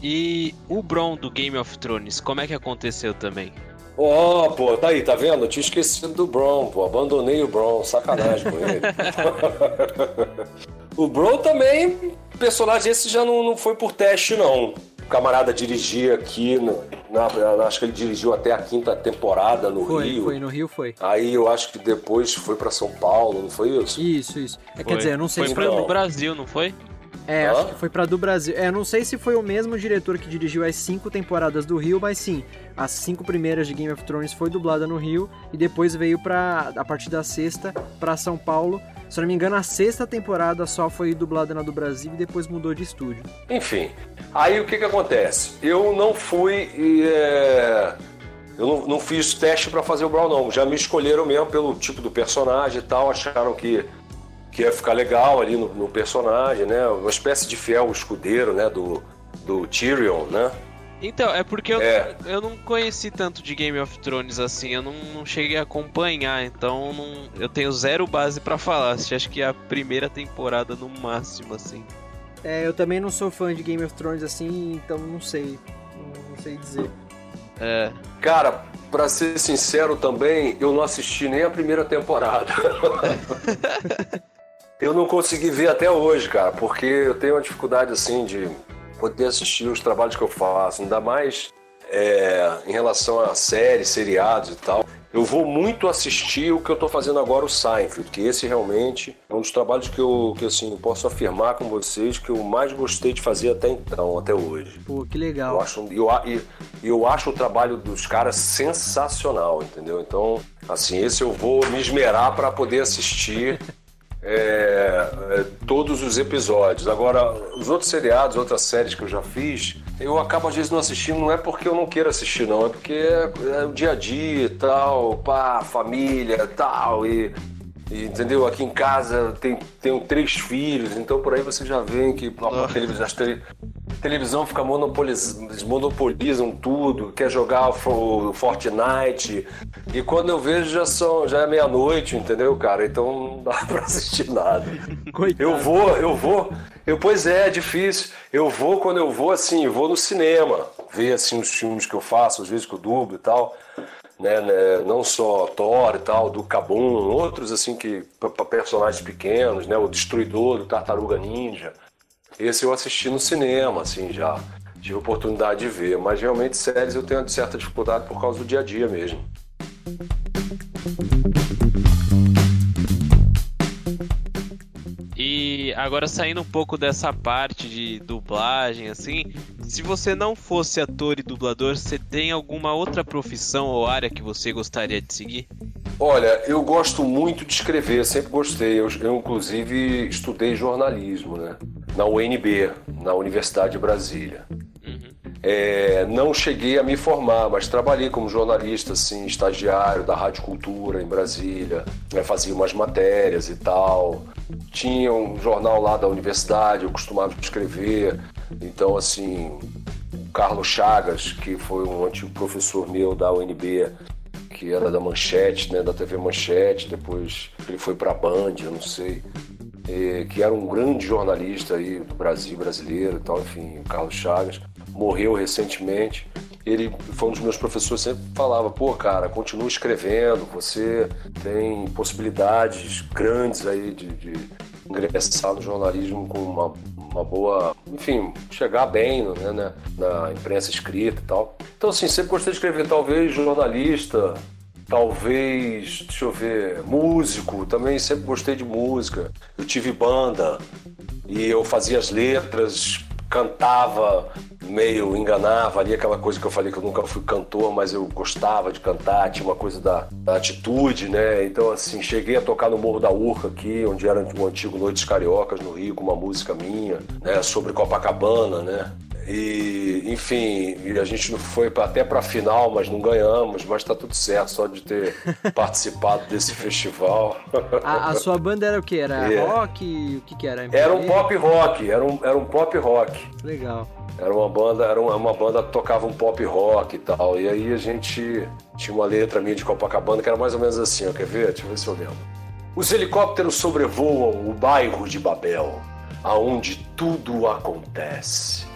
E o Bron do Game of Thrones, como é que aconteceu também? Ó, oh, pô, tá aí, tá vendo? Eu tinha esquecido do Bron, pô. Abandonei o Bron, sacanagem com ele. o Bron também, personagem esse já não, não foi por teste, não camarada dirigia aqui, no, na, acho que ele dirigiu até a quinta temporada no foi, Rio. Foi, no Rio foi. Aí eu acho que depois foi para São Paulo, não foi isso? Isso, isso. É, quer dizer, eu não sei foi se foi no Brasil, não foi? É, ah? acho que foi pra do Brasil. É, não sei se foi o mesmo diretor que dirigiu as cinco temporadas do Rio, mas sim, as cinco primeiras de Game of Thrones foi dublada no Rio e depois veio para a partir da sexta para São Paulo se não me engano, a sexta temporada só foi dublada na do Brasil e depois mudou de estúdio. Enfim, aí o que que acontece? Eu não fui. É... Eu não, não, fiz teste para fazer o Brown, não. Já me escolheram mesmo pelo tipo do personagem e tal, acharam que, que ia ficar legal ali no, no personagem, né? Uma espécie de fiel escudeiro, né? Do, do Tyrion, né? Então, é porque eu, É. eu não conheci tanto de Game of Thrones assim, eu não, não cheguei a acompanhar, então não, eu tenho zero base pra falar. Acho que é a primeira temporada no máximo, assim. É, eu também não sou fã de Game of Thrones assim, então não sei. Não, não sei dizer. É. Cara, pra ser sincero também, eu não assisti nem a primeira temporada. eu não consegui ver até hoje, cara, porque eu tenho uma dificuldade assim de poder assistir os trabalhos que eu faço, ainda mais é, em relação a séries, seriados e tal. Eu vou muito assistir o que eu tô fazendo agora, o Seinfeld, que esse realmente é um dos trabalhos que eu, que, assim, posso afirmar com vocês que eu mais gostei de fazer até então, até hoje. Pô, que Eu legal. acho, eu, a- e- eu acho o trabalho dos caras sensacional, entendeu? Então, assim, esse eu vou me esmerar para poder assistir é, é, todos os episódios. Agora, os outros seriados, outras séries que eu já fiz, eu acabo às vezes não assistindo, não é porque eu não quero assistir, não, é porque é, é o dia a dia e tal, pá, família tal, e, e, entendeu? Aqui em casa tem, tenho três filhos, então por aí você já vê que a televisão, as tele- televisão fica monopolizando, eles monopolizam tudo, quer jogar o o Fortnite. E quando eu vejo já são já é meia-noite, entendeu, cara? Então não dá pra assistir nada. Coitado. Eu vou, eu vou. Eu, pois é, é difícil. Eu vou quando eu vou assim, vou no cinema, ver assim os filmes que eu faço, às vezes que eu dublo e tal. Né, né, não só Thor e tal, do Kabum, outros assim que personagens pequenos, né, o Destruidor do Tartaruga Ninja. Esse eu assisti no cinema, assim, já tive oportunidade de ver, mas realmente séries eu tenho certa dificuldade por causa do dia a dia mesmo. Agora saindo um pouco dessa parte de dublagem, assim, se você não fosse ator e dublador, você tem alguma outra profissão ou área que você gostaria de seguir? Olha, eu gosto muito de escrever, sempre gostei. Eu, eu, inclusive, estudei jornalismo, né? Na UNB, na Universidade de Brasília. É, não cheguei a me formar, mas trabalhei como jornalista, assim, estagiário da Rádio Cultura em Brasília, né, fazia umas matérias e tal. Tinha um jornal lá da universidade, eu costumava escrever. Então, assim, o Carlos Chagas, que foi um antigo professor meu da UNB, que era da Manchete, né, da TV Manchete, depois ele foi para a Band, eu não sei, eh, que era um grande jornalista aí do Brasil brasileiro tal, enfim, o Carlos Chagas, morreu recentemente. Ele foi um dos meus professores, sempre falava, pô, cara, continua escrevendo, você tem possibilidades grandes aí de, de ingressar no jornalismo com uma, uma boa, enfim, chegar bem né, né, na imprensa escrita e tal. Então, assim, sempre gostei de escrever, talvez jornalista, talvez, deixa eu ver, músico, também sempre gostei de música. Eu tive banda e eu fazia as letras, cantava, meio enganava ali aquela coisa que eu falei que eu nunca fui cantor, mas eu gostava de cantar, tinha uma coisa da, da atitude, né? Então, assim, cheguei a tocar no Morro da Urca aqui, onde era o antigo Noites Cariocas no Rio, com uma música minha, né? Sobre Copacabana, né? E, enfim, a gente não foi até pra final, mas não ganhamos, mas tá tudo certo, só de ter participado desse festival. A, a sua banda era o que? Era É. rock? O que que era? Era um pop rock, era um, era um pop rock. Legal. Era uma banda, era uma, uma banda que tocava um pop rock e tal. E aí a gente tinha uma letra minha de Copacabana que era mais ou menos assim, ó, quer ver? Deixa eu ver se eu lembro. Os helicópteros sobrevoam o bairro de Babel, aonde tudo acontece.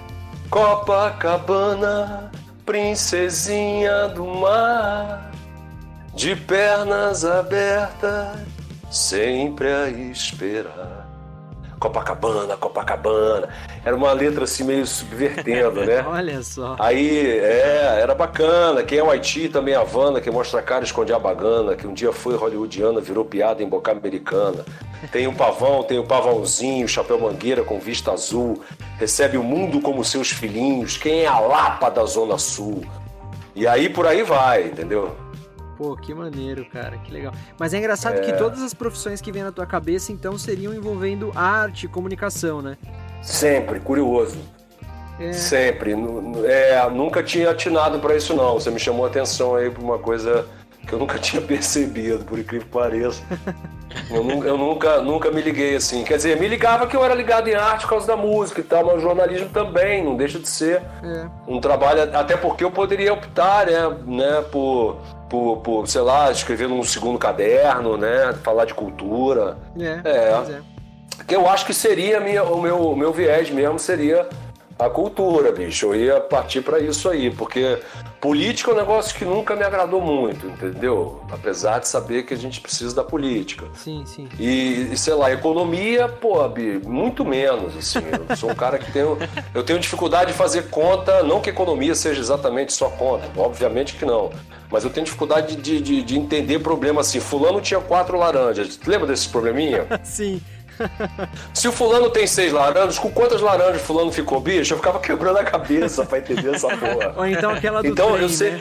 Copacabana, princesinha do mar, de pernas abertas, sempre a esperar. Copacabana, Copacabana. Era uma letra assim meio subvertendo, né? Olha só. Aí, é, era bacana. Quem é o Haiti também Havana, que mostra a cara esconde a bagana, que um dia foi hollywoodiana, virou piada em boca americana. Tem um pavão, tem o pavãozinho, chapéu mangueira com vista azul. Recebe o mundo como seus filhinhos. Quem é a Lapa da Zona Sul? E aí por aí vai, entendeu? Pô, que maneiro, cara, que legal. Mas é engraçado que todas as profissões que vêm na tua cabeça, então, seriam envolvendo arte e comunicação, né? Sempre, curioso. É. Sempre. É, nunca tinha atinado pra isso, não. Você me chamou a atenção aí pra uma coisa que eu nunca tinha percebido, por incrível que pareça. Eu, eu nunca, nunca me liguei assim. Quer dizer, me ligava que eu era ligado em arte por causa da música e tal, mas o jornalismo também, não deixa de ser É. um trabalho, até porque eu poderia optar, né, né por, por, por, sei lá, escrever num segundo caderno, né, falar de cultura. É, É. é. Que eu acho que seria minha, o meu, meu viés mesmo, seria a cultura, bicho. Eu ia partir pra isso aí, porque política é um negócio que nunca me agradou muito, entendeu? Apesar de saber que a gente precisa da política. Sim, sim. E, sei lá, economia, pô, Bi, muito menos, assim. Eu sou um cara que tenho. Eu tenho dificuldade de fazer conta, não que economia seja exatamente só conta, obviamente que não. Mas eu tenho dificuldade de, de, de entender problema assim. Fulano tinha quatro laranjas. Lembra desses probleminha? Sim. Se o fulano tem seis laranjas, com quantas laranjas o fulano ficou, bicho? Eu ficava quebrando a cabeça pra entender essa porra. Ou então aquela do Então, trem, eu sei- né?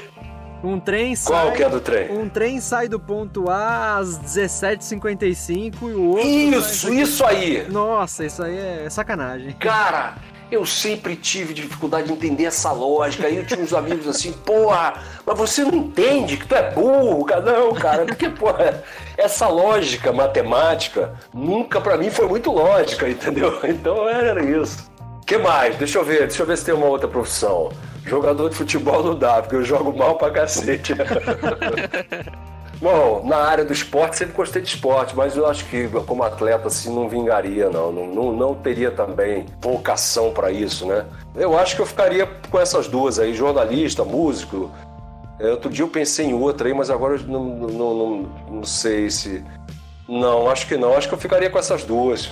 Um trem Qual sai... que é do trem? Um trem sai do ponto A às 17h55 e o outro... Isso, isso aí! Nossa, isso aí é sacanagem. Cara, eu sempre tive dificuldade de entender essa lógica. Aí eu tinha uns amigos assim, porra, mas você não entende que tu é burro, cara. Não, cara, porque, porra, essa lógica matemática nunca pra mim foi muito lógica, entendeu? Então era isso. que mais? Deixa eu ver, deixa eu ver se tem uma outra profissão. Jogador de futebol não dá, porque eu jogo mal pra cacete. Bom, na área do esporte, sempre gostei de esporte, mas eu acho que como atleta assim não vingaria, não. Não, não, não teria também vocação para isso, né? Eu acho que eu ficaria com essas duas aí, jornalista, músico. É, outro dia eu pensei em outra aí, mas agora eu não, não, não, não sei se. Não, acho que não. Acho que eu ficaria com essas duas.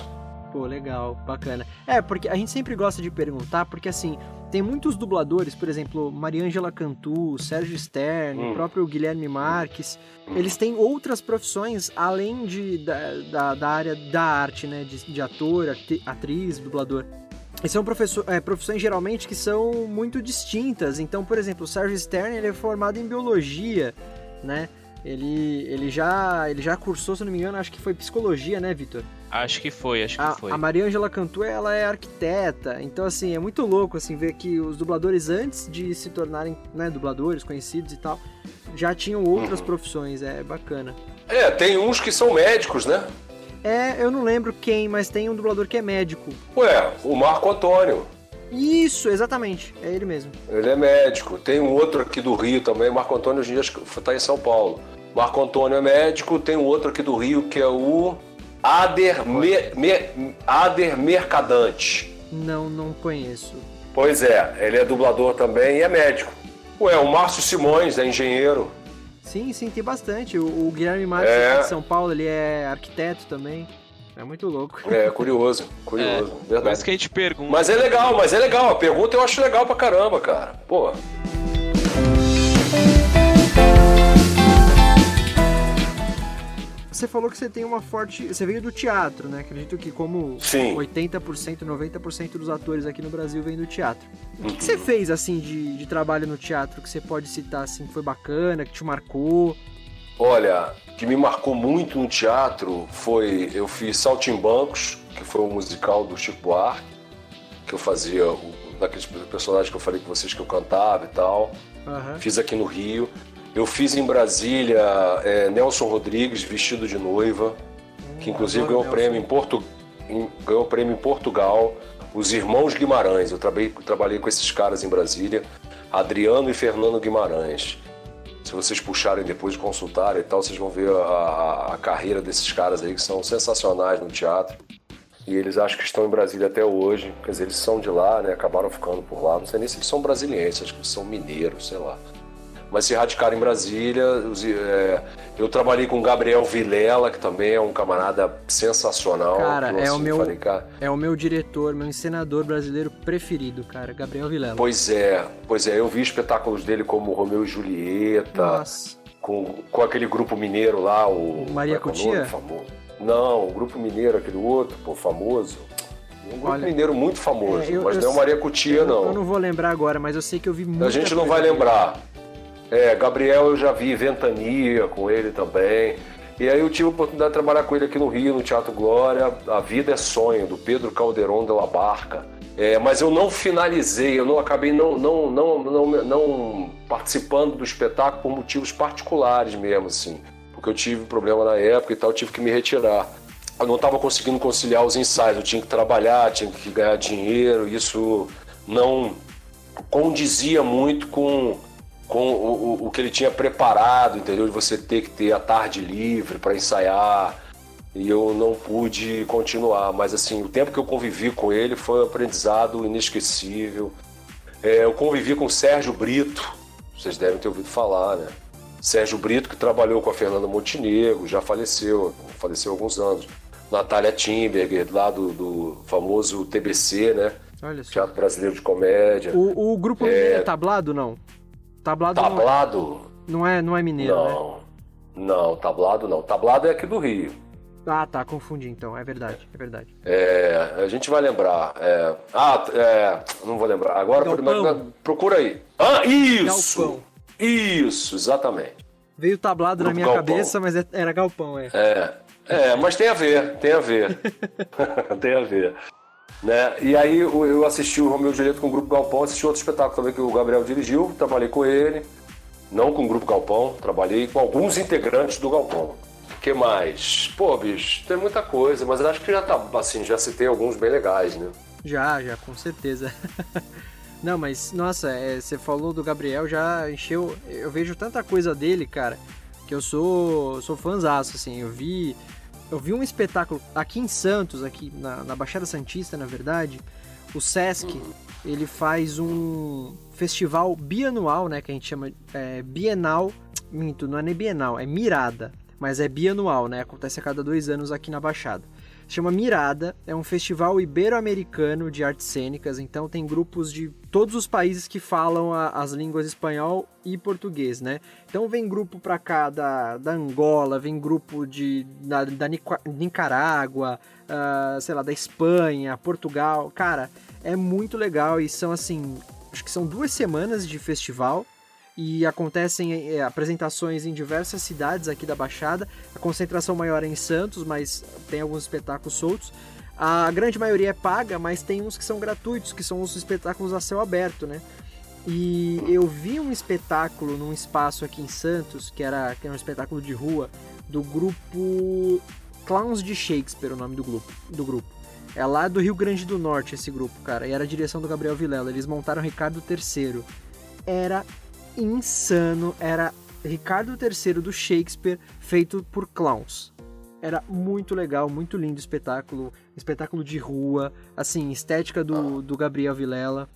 Pô, legal, bacana. É, porque a gente sempre gosta de perguntar, porque assim, tem muitos dubladores, por exemplo, Mariângela Cantu, Sérgio Stern, Hum. o próprio Guilherme Marques, eles têm outras profissões além de, da, da, da área da arte, né? De, de ator, atriz, dublador. E são é, profissões geralmente que são muito distintas. Então, por exemplo, o Sérgio Stern ele é formado em biologia, né? Ele, ele, já, ele já cursou, se não me engano, acho que foi psicologia, né, Vitor? Acho que foi, acho que A, foi. a Mariângela Cantu, ela é arquiteta, então assim, é muito louco assim ver que os dubladores antes de se tornarem, né, dubladores conhecidos e tal, já tinham outras profissões, é bacana. É, tem uns que são médicos, né? É, eu não lembro quem, mas tem um dublador que é médico. Ué, o Marco Antônio. Isso, exatamente, é ele mesmo. Ele é médico. Tem um outro aqui do Rio também. Marco Antônio hoje em dia está em São Paulo. Marco Antônio é médico. Tem um outro aqui do Rio que é o Ader, Me- Me- Ader Mercadante. Não, não conheço. Pois é, ele é dublador também e é médico. Ué, o Márcio Simões é engenheiro. Sim, sim, tem bastante. O, o Guilherme Marques É. aqui de São Paulo, ele é arquiteto também. É muito louco. É, curioso, curioso, Por verdade. isso que a gente pergunta. Mas é legal, mas é legal. A pergunta eu acho legal pra caramba, cara. Pô. Você falou que você tem uma forte. Você veio do teatro, né? Acredito que, como Sim. 80%, 90% dos atores aqui no Brasil vêm do teatro. O que, que Uhum. você fez, assim, de, de trabalho no teatro que você pode citar, assim, que foi bacana, que te marcou? Olha, o que me marcou muito no teatro foi eu fiz Saltimbancos, que foi um musical do Chico Buarque, que eu fazia o, daqueles personagens que eu falei com vocês que eu cantava e tal. Aham. Fiz aqui no Rio. Eu fiz em Brasília é, Nelson Rodrigues vestido de noiva, que inclusive adoro ganhou prêmio em, Portu... em- ganhou prêmio em Portugal. Os irmãos Guimarães, eu trabalhei, trabalhei com esses caras em Brasília, Adriano e Fernando Guimarães. Se vocês puxarem depois de consultarem e tal, vocês vão ver a, a- carreira desses caras aí que são sensacionais no teatro. E eles acho que estão em Brasília até hoje. Quer dizer, eles são de lá, né? Acabaram ficando por lá. Não sei nem se eles são brasilienses, acho que eles são mineiros, sei lá. Mas se radicaram em Brasília. é, eu trabalhei com o Gabriel Vilela, que também é um camarada sensacional. Cara, é o assim, meu- falei, cara, É o meu diretor, meu encenador brasileiro preferido, cara, Gabriel Vilela. Pois é, pois é. Eu vi espetáculos dele como Romeu e Julieta. Nossa. com, com aquele grupo mineiro lá, o. Maria é que é Cutia? famoso? Não, o grupo mineiro, aquele outro, pô, famoso. Um grupo Olha, mineiro muito famoso, é, eu- mas eu não é o Maria Cutia, eu, não. Eu não vou lembrar agora, mas eu sei que eu vi muito. A gente não vai lembrar. É, Gabriel eu já vi Ventania com ele também. E aí eu tive a oportunidade de trabalhar com ele aqui no Rio, no Teatro Glória. A Vida é Sonho, do Pedro Calderon de la Barca. É, mas eu não finalizei, eu não acabei não, não, não, não, não participando do espetáculo por motivos particulares mesmo, assim. Porque eu tive problema na época e tal, tive que me retirar. Eu não estava conseguindo conciliar os ensaios, eu tinha que trabalhar, tinha que ganhar dinheiro, isso não condizia muito com, com o, o que ele tinha preparado, entendeu? De você ter que ter a tarde livre para ensaiar e eu não pude continuar. Mas assim, o tempo que eu convivi com ele foi um aprendizado inesquecível. É, eu convivi com o Sérgio Brito, vocês devem ter ouvido falar, né? Sérgio Brito, que trabalhou com a Fernanda Montenegro, já faleceu, faleceu há alguns anos. Natália Timberger, lá do, do famoso TBC, né? Olha só. Teatro Brasileiro de Comédia. O, o grupo mineiro é tablado, não? Tablado, tablado? Não, é, não é mineiro, não. né? Não, tablado não. Tablado é aqui do Rio. Ah, tá, confundi então, é verdade, é verdade. É, a gente vai lembrar. É... Ah, é... não vou lembrar. Agora, Galpão. procura aí. Ah, isso! Galpão. Isso, exatamente. Veio tablado Grupo na minha Galpão. cabeça, mas é- era galpão, é. É, é, mas tem a ver, tem a ver. tem a ver. Né? E aí eu assisti o Romeu e Julieta com o Grupo Galpão, assisti outro espetáculo também que o Gabriel dirigiu, trabalhei com ele, não com o Grupo Galpão, trabalhei com alguns integrantes do Galpão. Que mais? Pô, bicho, tem muita coisa, mas eu acho que já tá, assim, já citei alguns bem legais, né? Já, já, com certeza. Não, mas, nossa, é, você falou do Gabriel, já encheu. Eu vejo tanta coisa dele, cara, que eu sou sou fãzaço, assim. Eu vi, eu vi um espetáculo aqui em Santos, aqui na, na Baixada Santista, na verdade. O Sesc, ele faz um festival bianual, né? Que a gente chama é, Bienal. Minto, não é nem Bienal, é Mirada. Mas é bianual, né? Acontece a cada dois anos aqui na Baixada. Chama Mirada, é um festival ibero-americano de artes cênicas, então tem grupos de todos os países que falam a- as línguas espanhol e português, né? Então vem grupo pra cá da, da Angola, vem grupo de, da, da Nicarágua, ah, sei lá, da Espanha, Portugal. Cara, é muito legal e são assim, acho que são duas semanas de festival e acontecem eh, apresentações em diversas cidades aqui da Baixada. A concentração maior é em Santos, mas tem alguns espetáculos soltos. A grande maioria é paga, mas tem uns que são gratuitos, que são os espetáculos a céu aberto, né? E eu vi um espetáculo num espaço aqui em Santos, que era, que era um espetáculo de rua, do grupo Clowns de Shakespeare, o nome do grupo. Do grupo. É lá do Rio Grande do Norte esse grupo, cara. E era a direção do Gabriel Vilela. Eles montaram Ricardo III. Era insano. Era Ricardo III do Shakespeare feito por clowns. Era muito legal, muito lindo o espetáculo. Espetáculo de rua, assim, estética do, do Gabriel Vilela.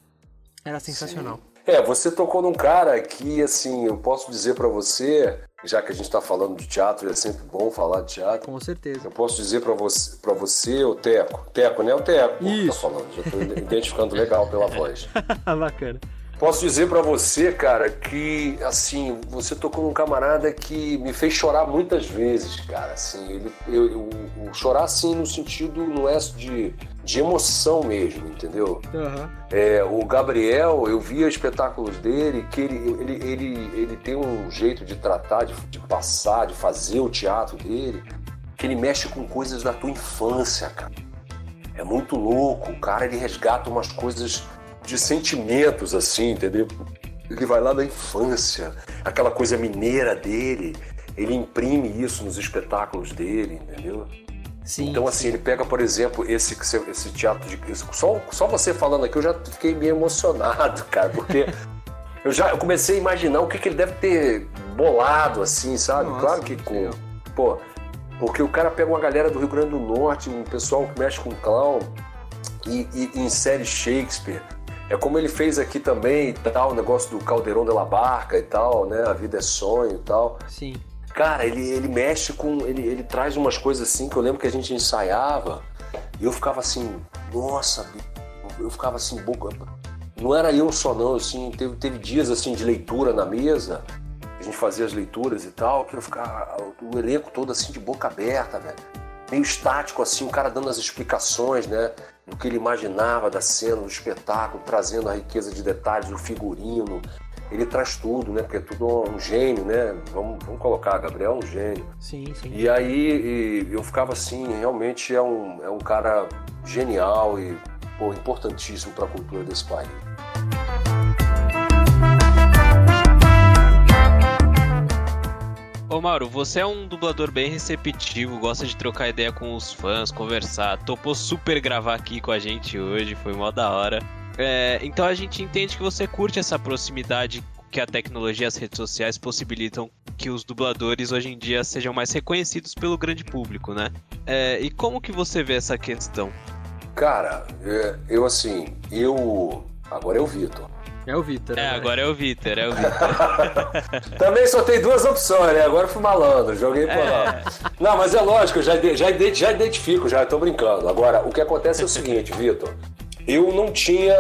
Era sensacional. É, você tocou num cara que, assim, eu posso dizer pra você, já que a gente tá falando de teatro, é sempre bom falar de teatro. Com certeza. Eu posso dizer pra você, pra você, o Teco. Teco, né? O Teco Isso. tá falando. Já tô identificando legal pela voz. Bacana. Posso dizer pra você, cara, que assim, você tocou num camarada que me fez chorar muitas vezes, cara. Assim, ele, eu, eu- o chorar assim no sentido não é de, de emoção mesmo, entendeu? Aham. É, o Gabriel, eu via espetáculos dele, que ele, ele, ele, ele tem um jeito de tratar, de, de passar, de fazer o teatro dele, que ele mexe com coisas da tua infância, cara. É muito louco, o cara ele resgata umas coisas de sentimentos, assim, entendeu? Ele vai lá da infância, aquela coisa mineira dele, ele imprime isso nos espetáculos dele, entendeu? Sim. Então, assim, ele pega, por exemplo, esse, esse teatro de. Só, só você falando aqui, eu já fiquei meio emocionado, cara, porque eu já eu comecei a imaginar o que, que ele deve ter bolado, assim, sabe? Nossa, claro que com. Pô, porque o cara pega uma galera do Rio Grande do Norte, um pessoal que mexe com clown e, e, e insere Shakespeare. É como ele fez aqui também e tal, o negócio do Caldeirão de la Barca e tal, né? A vida é sonho e tal. Sim. Cara, ele, ele mexe com. Ele, ele traz umas coisas assim que eu lembro que a gente ensaiava e eu ficava assim, nossa, eu ficava assim, boca. Não era eu só não, assim, teve, teve dias assim de leitura na mesa, a gente fazia as leituras e tal, que eu ficava. O elenco todo assim de boca aberta, velho. Meio estático, assim, o cara dando as explicações, né? Do que ele imaginava da cena, do espetáculo, trazendo a riqueza de detalhes, o figurino, ele traz tudo, né? Porque é tudo um gênio, né? Vamos, vamos colocar, Gabriel é um gênio. Sim, sim. E aí e eu ficava assim, realmente é um, é um cara genial e pô, importantíssimo para a cultura desse país. Ô Mauro, você é um dublador bem receptivo, gosta de trocar ideia com os fãs, conversar, topou super gravar aqui com a gente hoje, foi mó da hora. É, então a gente entende que você curte essa proximidade que a tecnologia e as redes sociais possibilitam que os dubladores hoje em dia sejam mais reconhecidos pelo grande público, né? É, e como que você vê essa questão? Cara, é, eu assim, eu. Agora é o Vitor. É o Vitor. É, né? agora é o Vitor, é o Vitor. Também só tem duas opções, né? Agora eu fui malandro, joguei por lá. Não, mas é lógico, eu já, já, já identifico, já tô brincando. Agora, o que acontece é o seguinte, Vitor. Eu não tinha,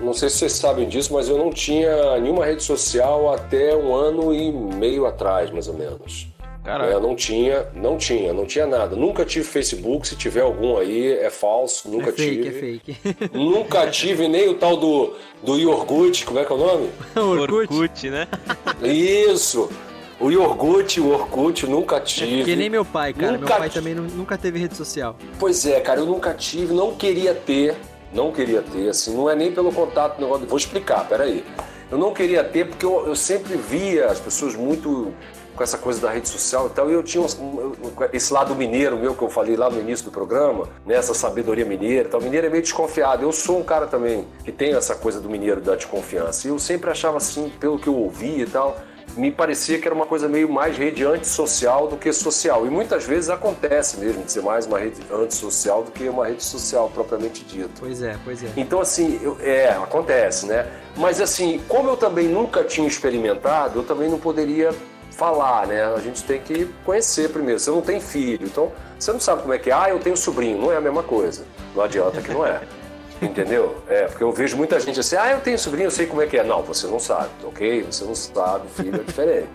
não sei se vocês sabem disso, mas eu não tinha nenhuma rede social até um ano e meio atrás, mais ou menos. Caralho. É, não tinha, não tinha, não tinha nada. Nunca tive Facebook, se tiver algum aí é falso, nunca É fake, tive. é fake. Nunca tive nem o tal do, do Yorgut, como é que é o nome? Orkut. Orkut, né? Isso! O Yorgut, o Orkut, nunca tive. Que nem meu pai, cara. Nunca meu pai ti- também nu- nunca teve rede social. Pois é, cara, eu nunca tive, não queria ter, não queria ter, assim, não é nem pelo contato, não, vou explicar, peraí. Eu não queria ter porque eu, eu sempre via as pessoas muito com essa coisa da rede social e tal, e eu tinha um- esse lado mineiro meu que eu falei lá no início do programa, né, essa sabedoria mineira e tal. O mineiro é meio desconfiado. Eu sou um cara também que tem essa coisa do mineiro da desconfiança. E eu sempre achava assim, pelo que eu ouvia e tal, me parecia que era uma coisa meio mais rede antissocial do que social. E muitas vezes acontece mesmo de ser mais uma rede antissocial do que uma rede social propriamente dita. Pois é, pois é. Então, assim, eu- é, acontece, né? Mas, assim, como eu também nunca tinha experimentado, eu também não poderia falar, né? A gente tem que conhecer primeiro. Você não tem filho, então você não sabe como é que é. Ah, eu tenho sobrinho. Não é a mesma coisa. Não adianta que não é. Entendeu? É, porque eu vejo muita gente assim, ah, eu tenho sobrinho, eu sei como é que é. Não, você não sabe, ok? Você não sabe, filho é diferente.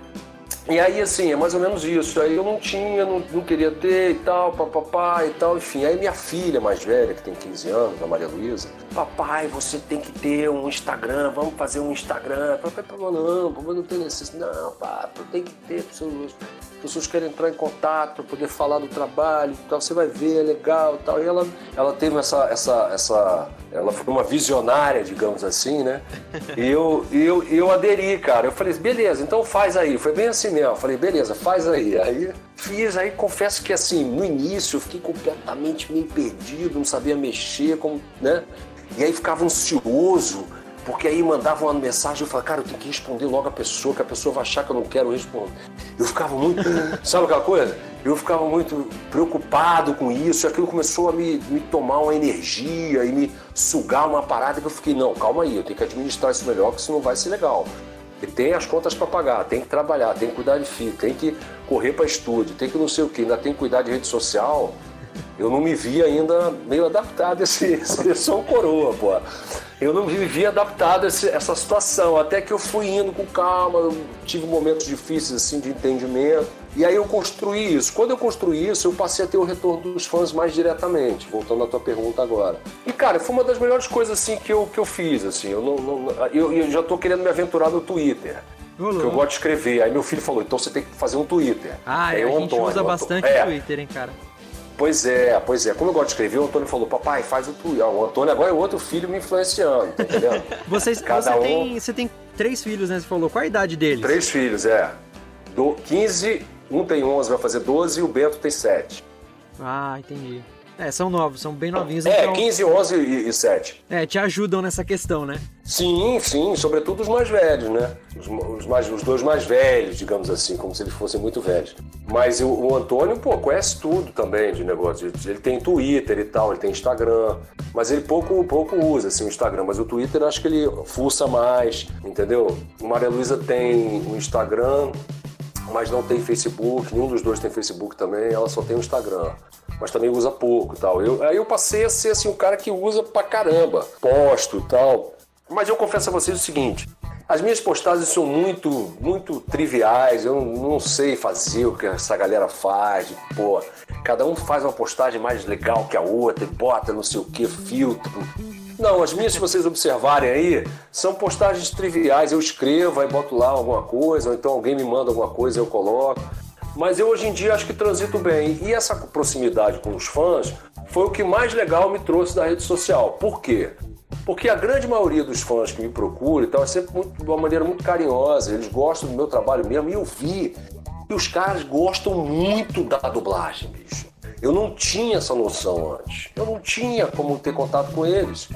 E aí, assim, é mais ou menos isso. Aí eu não tinha, não, não queria ter e tal, papapá e tal, enfim. Aí minha filha mais velha, que tem 15 anos, a Maria Luísa, papai, você tem que ter um Instagram, vamos fazer um Instagram. Papai falou, não, papai não tem necessidade. Não, papai, tem que ter, pessoas, pessoas querem entrar em contato para poder falar do trabalho tal, você vai ver, é legal tal. E ela, ela teve essa, essa, essa, ela foi uma visionária, digamos assim, né? E eu, eu, eu aderi, cara. Eu falei, beleza, então faz aí. Foi bem assim mesmo. Eu falei, beleza, faz aí. Aí fiz, aí confesso que assim, no início eu fiquei completamente meio perdido, não sabia mexer, como, né? E aí ficava ansioso, porque aí mandava uma mensagem, eu falava, cara, eu tenho que responder logo a pessoa, que a pessoa vai achar que eu não quero responder. Eu ficava muito, sabe aquela coisa? Eu ficava muito preocupado com isso, e aquilo começou a me, me tomar uma energia e me sugar uma parada que eu fiquei, não, calma aí, eu tenho que administrar isso melhor, que isso não vai ser legal. E tem as contas para pagar, tem que trabalhar, tem que cuidar de filho, tem que correr para estúdio, tem que não sei o que, ainda tem que cuidar de rede social. Eu não me vi ainda meio adaptado a esse, um coroa, pô. Eu não me vi adaptado a esse- essa situação, até que eu fui indo com calma, eu tive momentos difíceis assim de entendimento. E aí eu construí isso. Quando eu construí isso, eu passei a ter o retorno dos fãs mais diretamente, voltando à tua pergunta agora. E cara, foi uma das melhores coisas assim que eu, que eu fiz, assim. Eu, não, não- eu, eu já tô querendo me aventurar no Twitter. Porque eu gosto de escrever. Aí meu filho falou, então você tem que fazer um Twitter. Ah, Aí a o gente Antônio, usa bastante Antônio- o é, Twitter, hein, cara. Pois é, pois é. Como eu gosto de escrever, o Antônio falou, papai, faz o Twitter. Ah, O Antônio agora é outro filho me influenciando, tá entendendo? Vocês, Cada você, um- tem, você tem três filhos, né? Você falou. Qual a idade deles? Três filhos, é. Do, 15, um tem 11, vai fazer 12 e o Bento tem 7. Ah, entendi. É, são novos, são bem novinhos, É, então. 15, 11 e, e 7. É, te ajudam nessa questão, né? Sim, sim, sobretudo os mais velhos, né? Os, os mais, os dois mais velhos, digamos assim, como se eles fossem muito velhos. Mas o, o Antônio, pô, conhece tudo também de negócio. Ele tem Twitter e tal, ele tem Instagram. Mas ele pouco, pouco usa assim, o Instagram. Mas o Twitter acho que ele fuça mais, entendeu? O Maria Luísa tem o Instagram, mas não tem Facebook. Nenhum dos dois tem Facebook também, ela só tem o Instagram. Mas também usa pouco tal. Eu, aí eu passei a ser assim, um cara que usa pra caramba. Posto tal. Mas eu confesso a vocês o seguinte: as minhas postagens são muito, muito triviais. Eu não sei fazer o que essa galera faz. Pô, cada um faz uma postagem mais legal que a outra, e bota não sei o que, filtro. Não, as minhas, se vocês observarem aí, são postagens triviais. Eu escrevo, aí boto lá alguma coisa, ou então alguém me manda alguma coisa, eu coloco. Mas eu hoje em dia acho que transito bem. E essa proximidade com os fãs foi o que mais legal me trouxe da rede social. Por quê? Porque a grande maioria dos fãs que me procuram então, é sempre muito, de uma maneira muito carinhosa, eles gostam do meu trabalho mesmo, e eu vi que os caras gostam muito da dublagem, bicho. Eu não tinha essa noção antes. Eu não tinha como ter contato com eles.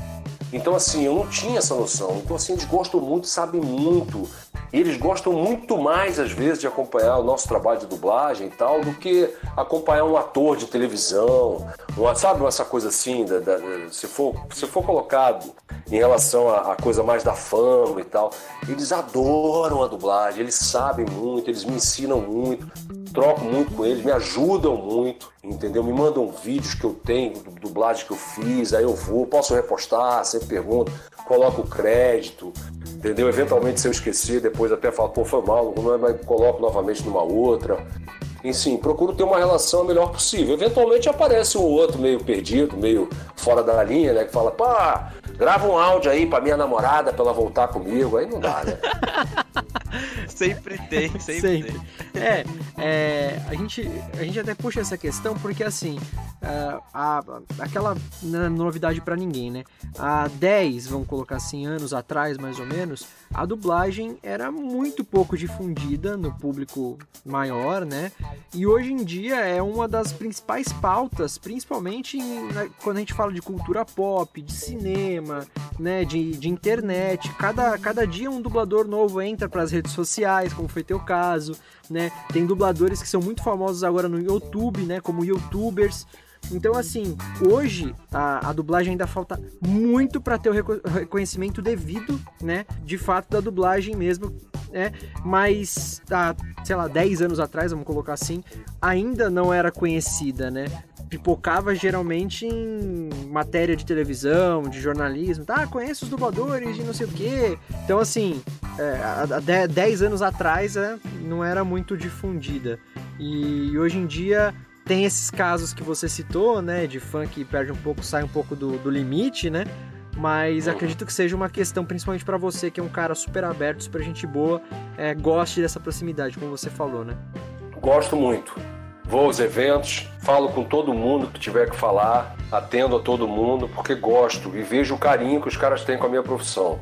Então, assim, eu não tinha essa noção. Então, assim, eles gostam muito, sabem muito. E eles gostam muito mais, às vezes, de acompanhar o nosso trabalho de dublagem e tal, do que acompanhar um ator de televisão. Uma, sabe, essa coisa assim, da, da, se, for, se for colocado em relação à, coisa mais da fama e tal. Eles adoram a dublagem, eles sabem muito, eles me ensinam muito, troco muito com eles, me ajudam muito, entendeu? Me mandam vídeos que eu tenho, dublagem que eu fiz, aí eu vou, posso repostar, sempre pergunto, coloco crédito, entendeu? Eventualmente, se eu esquecer, depois até falo, pô, foi mal, mas coloco novamente numa outra. Enfim, procuro ter uma relação a melhor possível. Eventualmente aparece um outro meio perdido, meio fora da linha, né? Que fala, pá, grava um áudio aí pra minha namorada pra ela voltar comigo. Aí não dá, né? sempre tem, sempre, sempre. tem. É, é, a, gente, a gente até puxa essa questão porque, assim, a, a aquela não é novidade para ninguém, né? Há 10, vamos colocar assim, anos atrás, mais ou menos, a dublagem era muito pouco difundida no público maior, né? E hoje em dia é uma das principais pautas, principalmente em, quando a gente fala de cultura pop, de cinema, né, de, de internet. Cada, cada dia um dublador novo entra para as redes sociais, como foi teu caso, né? Tem dubladores que são muito famosos agora no YouTube, né, como youtubers. Então, assim, hoje a, a dublagem ainda falta muito para ter o reconhecimento devido, né? De fato, da dublagem mesmo, né? Mas, há, sei lá, 10 anos atrás, vamos colocar assim, ainda não era conhecida, né? Pipocava geralmente em matéria de televisão, de jornalismo, tá? Conheço os dubladores de não sei o quê. Então, assim, é, há 10 anos atrás é, não era muito difundida. E hoje em dia tem esses casos que você citou, né, de fã que perde um pouco, sai um pouco do, do limite, né? Mas acredito que seja uma questão, principalmente para você, que é um cara super aberto, super gente boa, é, goste dessa proximidade, como você falou, né? Gosto muito. Vou aos eventos, falo com todo mundo que tiver que falar, atendo a todo mundo, porque gosto e vejo o carinho que os caras têm com a minha profissão.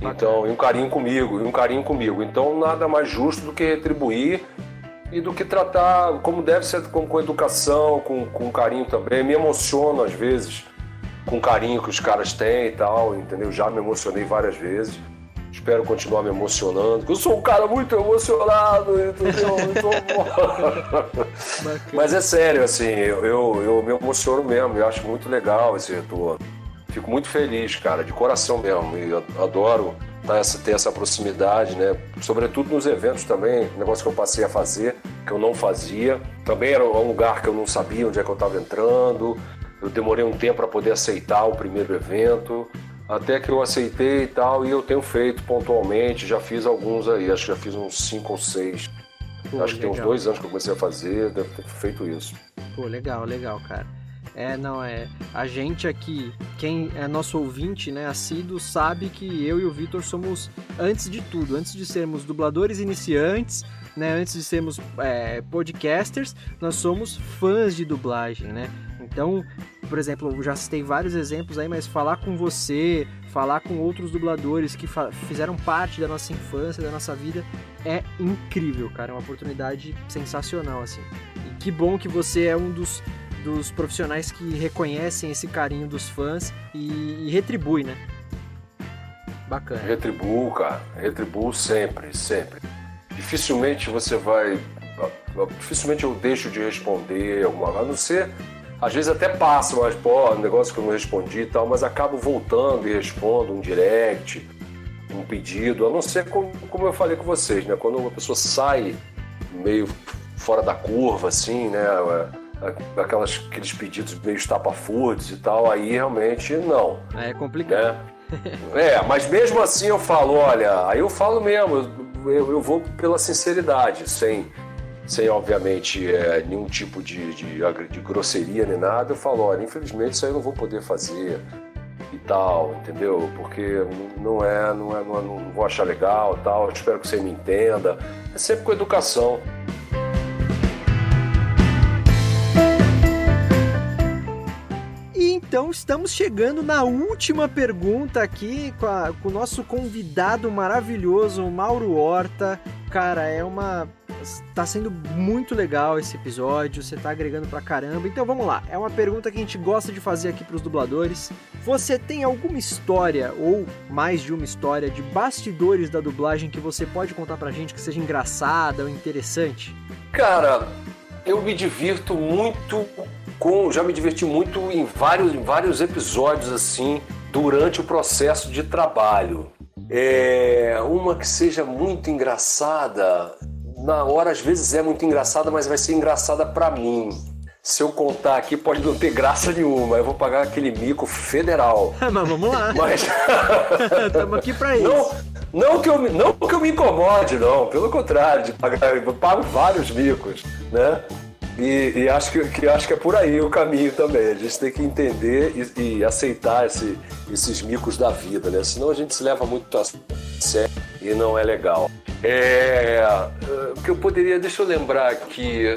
Então, e um carinho comigo, e um carinho comigo. Então, nada mais justo do que retribuir e do que tratar como deve ser com, com educação, com, com carinho também. Me emociono às vezes com o carinho que os caras têm e tal, entendeu? Já me emocionei várias vezes. Espero continuar me emocionando. Eu sou um cara muito emocionado, entendeu? Mas é sério, assim, eu, eu, eu, me emociono mesmo. Eu acho muito legal esse retorno. Fico muito feliz, cara, de coração mesmo. E adoro essa, ter essa proximidade, né? Sobretudo nos eventos também, negócio que eu passei a fazer, que eu não fazia. Também era um lugar que eu não sabia onde é que eu estava entrando. Eu demorei um tempo para poder aceitar o primeiro evento, até que eu aceitei e tal, e eu tenho feito pontualmente, já fiz alguns aí, acho que já fiz uns cinco ou seis. Pô, acho que legal. tem uns dois anos que eu comecei a fazer, deve ter feito isso. Pô, legal, legal, cara. É, não, é. A gente aqui, quem é nosso ouvinte, né, assíduo, sabe que eu e o Vitor somos, antes de tudo, antes de sermos dubladores iniciantes, né, antes de sermos é, podcasters, nós somos fãs de dublagem, né? Então, por exemplo, eu já citei vários exemplos aí, mas falar com você, falar com outros dubladores que fizeram parte da nossa infância, da nossa vida, é incrível, cara. É uma oportunidade sensacional, assim. E que bom que você é um dos dos profissionais que reconhecem esse carinho dos fãs e, e retribui, né? Bacana. Retribuo, cara. Retribuo sempre, sempre. Dificilmente você vai. Dificilmente eu deixo de responder alguma A não ser. Às vezes até passa, mas, pô, negócio que eu não respondi e tal, mas acabo voltando e respondo um direct, um pedido, a não ser como, como eu falei com vocês, né? Quando uma pessoa sai meio fora da curva, assim, né? Aquelas, aqueles pedidos meio estapafúrdios e tal, aí realmente não. É complicado. Né? é, mas mesmo assim eu falo, olha, aí eu falo mesmo, eu, eu vou pela sinceridade, sem, sem obviamente é, nenhum tipo de, de, de grosseria nem nada, eu falo, olha, infelizmente isso aí eu não vou poder fazer e tal, entendeu? Porque não é, não é, não, é, não vou achar legal tal, espero que você me entenda. É sempre com educação. Então estamos chegando na última pergunta aqui com, a, com o nosso convidado maravilhoso, Mauro Horta. Cara, é uma. Tá sendo muito legal esse episódio, você tá agregando pra caramba. Então vamos lá, é uma pergunta que a gente gosta de fazer aqui pros dubladores. Você tem alguma história, ou mais de uma história, de bastidores da dublagem que você pode contar pra gente que seja engraçada ou interessante? Cara, eu me divirto muito com. Já me diverti muito em vários, em vários episódios assim, durante o processo de trabalho. É, uma que seja muito engraçada, na hora às vezes é muito engraçada, mas vai ser engraçada para mim. Se eu contar aqui, pode não ter graça nenhuma. Eu vou pagar aquele mico federal. mas vamos lá. Mas. Estamos aqui pra isso. Não, não, que eu, me- não que eu me incomode, não. Pelo contrário, de pagar, eu pago vários micos, né? E, e acho, que, que acho que é por aí o caminho também. A gente tem que entender e, e aceitar esse- esses micos da vida, né? Senão a gente se leva muito a sério e não é legal. É, é, o que eu poderia, deixa eu lembrar aqui.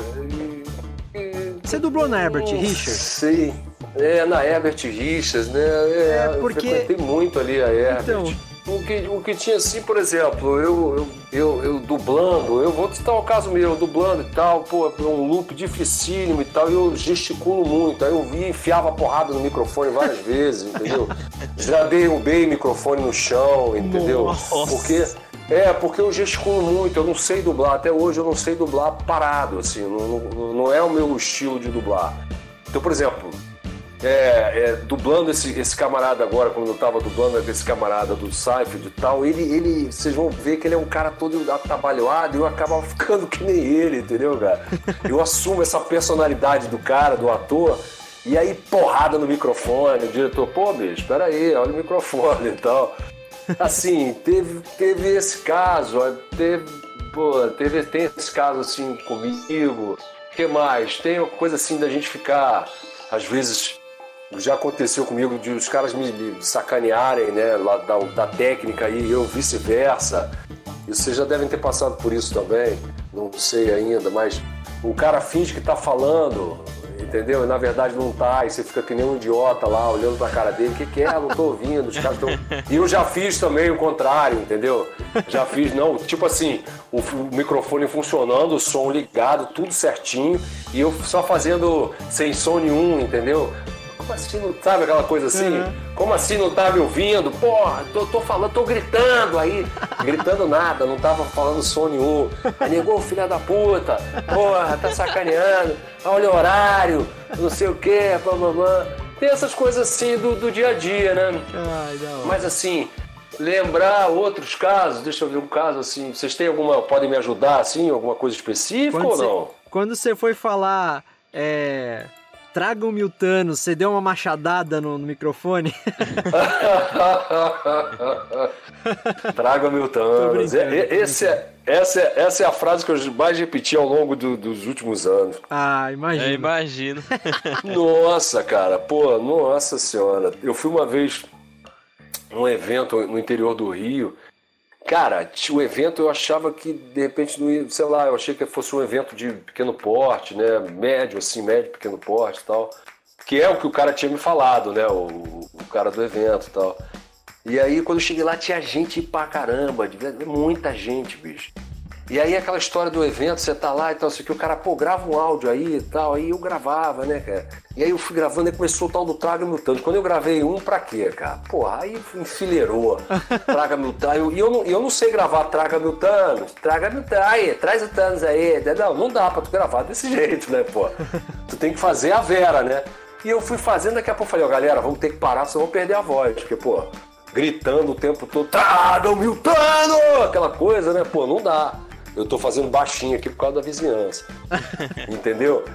Você dublou na Herbert não Richards? Sei. É, na Herbert Richards, né? É, É, porque- Eu frequentei muito ali a Herbert. Então. O, que, o que tinha assim, por exemplo, eu, eu, eu, eu dublando, eu vou citar o caso meu, eu dublando e tal, pô, é um loop dificílimo e tal, e eu gesticulo muito. Aí eu vi, enfiava a porrada no microfone várias vezes, entendeu? Já derrubei o microfone no chão, entendeu? Nossa. Porque é, porque eu gesticulo muito, eu não sei dublar, até hoje eu não sei dublar parado, assim, não, não, não é o meu estilo de dublar. Então, por exemplo, é, é, dublando esse, esse camarada agora, quando eu tava dublando esse camarada do Seinfeld e tal, ele, ele, vocês vão ver que ele é um cara todo atabalhoado e eu acabava ficando que nem ele, entendeu, cara? Eu assumo essa personalidade do cara, do ator, e aí porrada no microfone, o diretor, pô, bicho, espera aí, olha o microfone e tal. Assim, teve, teve esse caso, teve, pô, teve, tem esse caso assim comigo. O que mais? Tem coisa assim da gente ficar, às vezes, já aconteceu comigo de os caras me, sacanearem, né, lá da, da técnica e eu vice-versa. E vocês já devem ter passado por isso também, não sei ainda, mas o cara finge que tá falando, entendeu? E na verdade não tá, e você fica que nem um idiota lá, olhando pra cara dele, o que, que é? Não tô ouvindo, os caras tão. E eu já fiz também o contrário, entendeu? Já fiz, não, tipo assim, o microfone funcionando, o som ligado, tudo certinho, e eu só fazendo sem som nenhum, entendeu? Como assim não sabe aquela coisa assim? Como assim não tá me ouvindo? Porra, tô, tô falando, tô gritando aí. Gritando nada, não tava falando som nenhum. Aí negou, filha da puta. Porra, tá sacaneando. Olha o horário, não sei o quê, blá, blá, blá. Tem essas coisas assim do, do dia a dia, né? Ai. Mas assim, lembrar outros casos, deixa eu ver um caso assim. Vocês têm alguma, podem me ajudar assim, alguma coisa específica Quando ou não? quando você foi falar, é, traga um Miltano, você deu uma machadada no, no microfone? Traga mil Tô Thanos. brincando, É- esse é- essa, é, essa é a frase que eu mais repeti ao longo do- dos últimos anos. ah, imagina. Eu imagino. Nossa, cara, pô, nossa senhora. Eu fui uma vez num evento no interior do Rio. Cara, o evento eu achava que de repente não ia, sei lá, eu achei que fosse um evento de pequeno porte, né? Médio, assim, médio, pequeno porte e tal. Que é o que o cara tinha me falado, né? O, o cara do evento e tal. E aí, quando eu cheguei lá, tinha gente pra caramba, muita gente, bicho. E aí aquela história do evento, você tá lá e tal, isso aqui, o cara, pô, grava um áudio aí e tal, aí eu gravava, né, cara? E aí eu fui gravando e começou o tal do Traga Thanos. Quando eu gravei um, pra quê, cara? Porra, aí enfileirou, Traga Mil Thanos. E eu, não, eu não sei gravar Traga Thanos, Traga Mil Thanos, aí, traz o Thanos aí. Não, não dá pra tu gravar desse jeito, né, pô? Tu tem que fazer a Vera, né? E eu fui fazendo, daqui a pouco eu falei, ó, galera, vamos ter que parar, senão eu vou perder a voz, porque, pô, gritando o tempo todo, Traga o Mil Thanos! Aquela coisa, né, pô, não dá. Eu tô fazendo baixinho aqui por causa da vizinhança. Entendeu?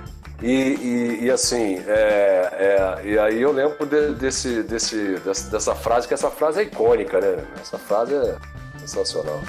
E, e- e assim, é, é, e aí eu lembro de- desse, desse, dessa, dessa frase, que essa frase é icônica, né? Essa frase é sensacional.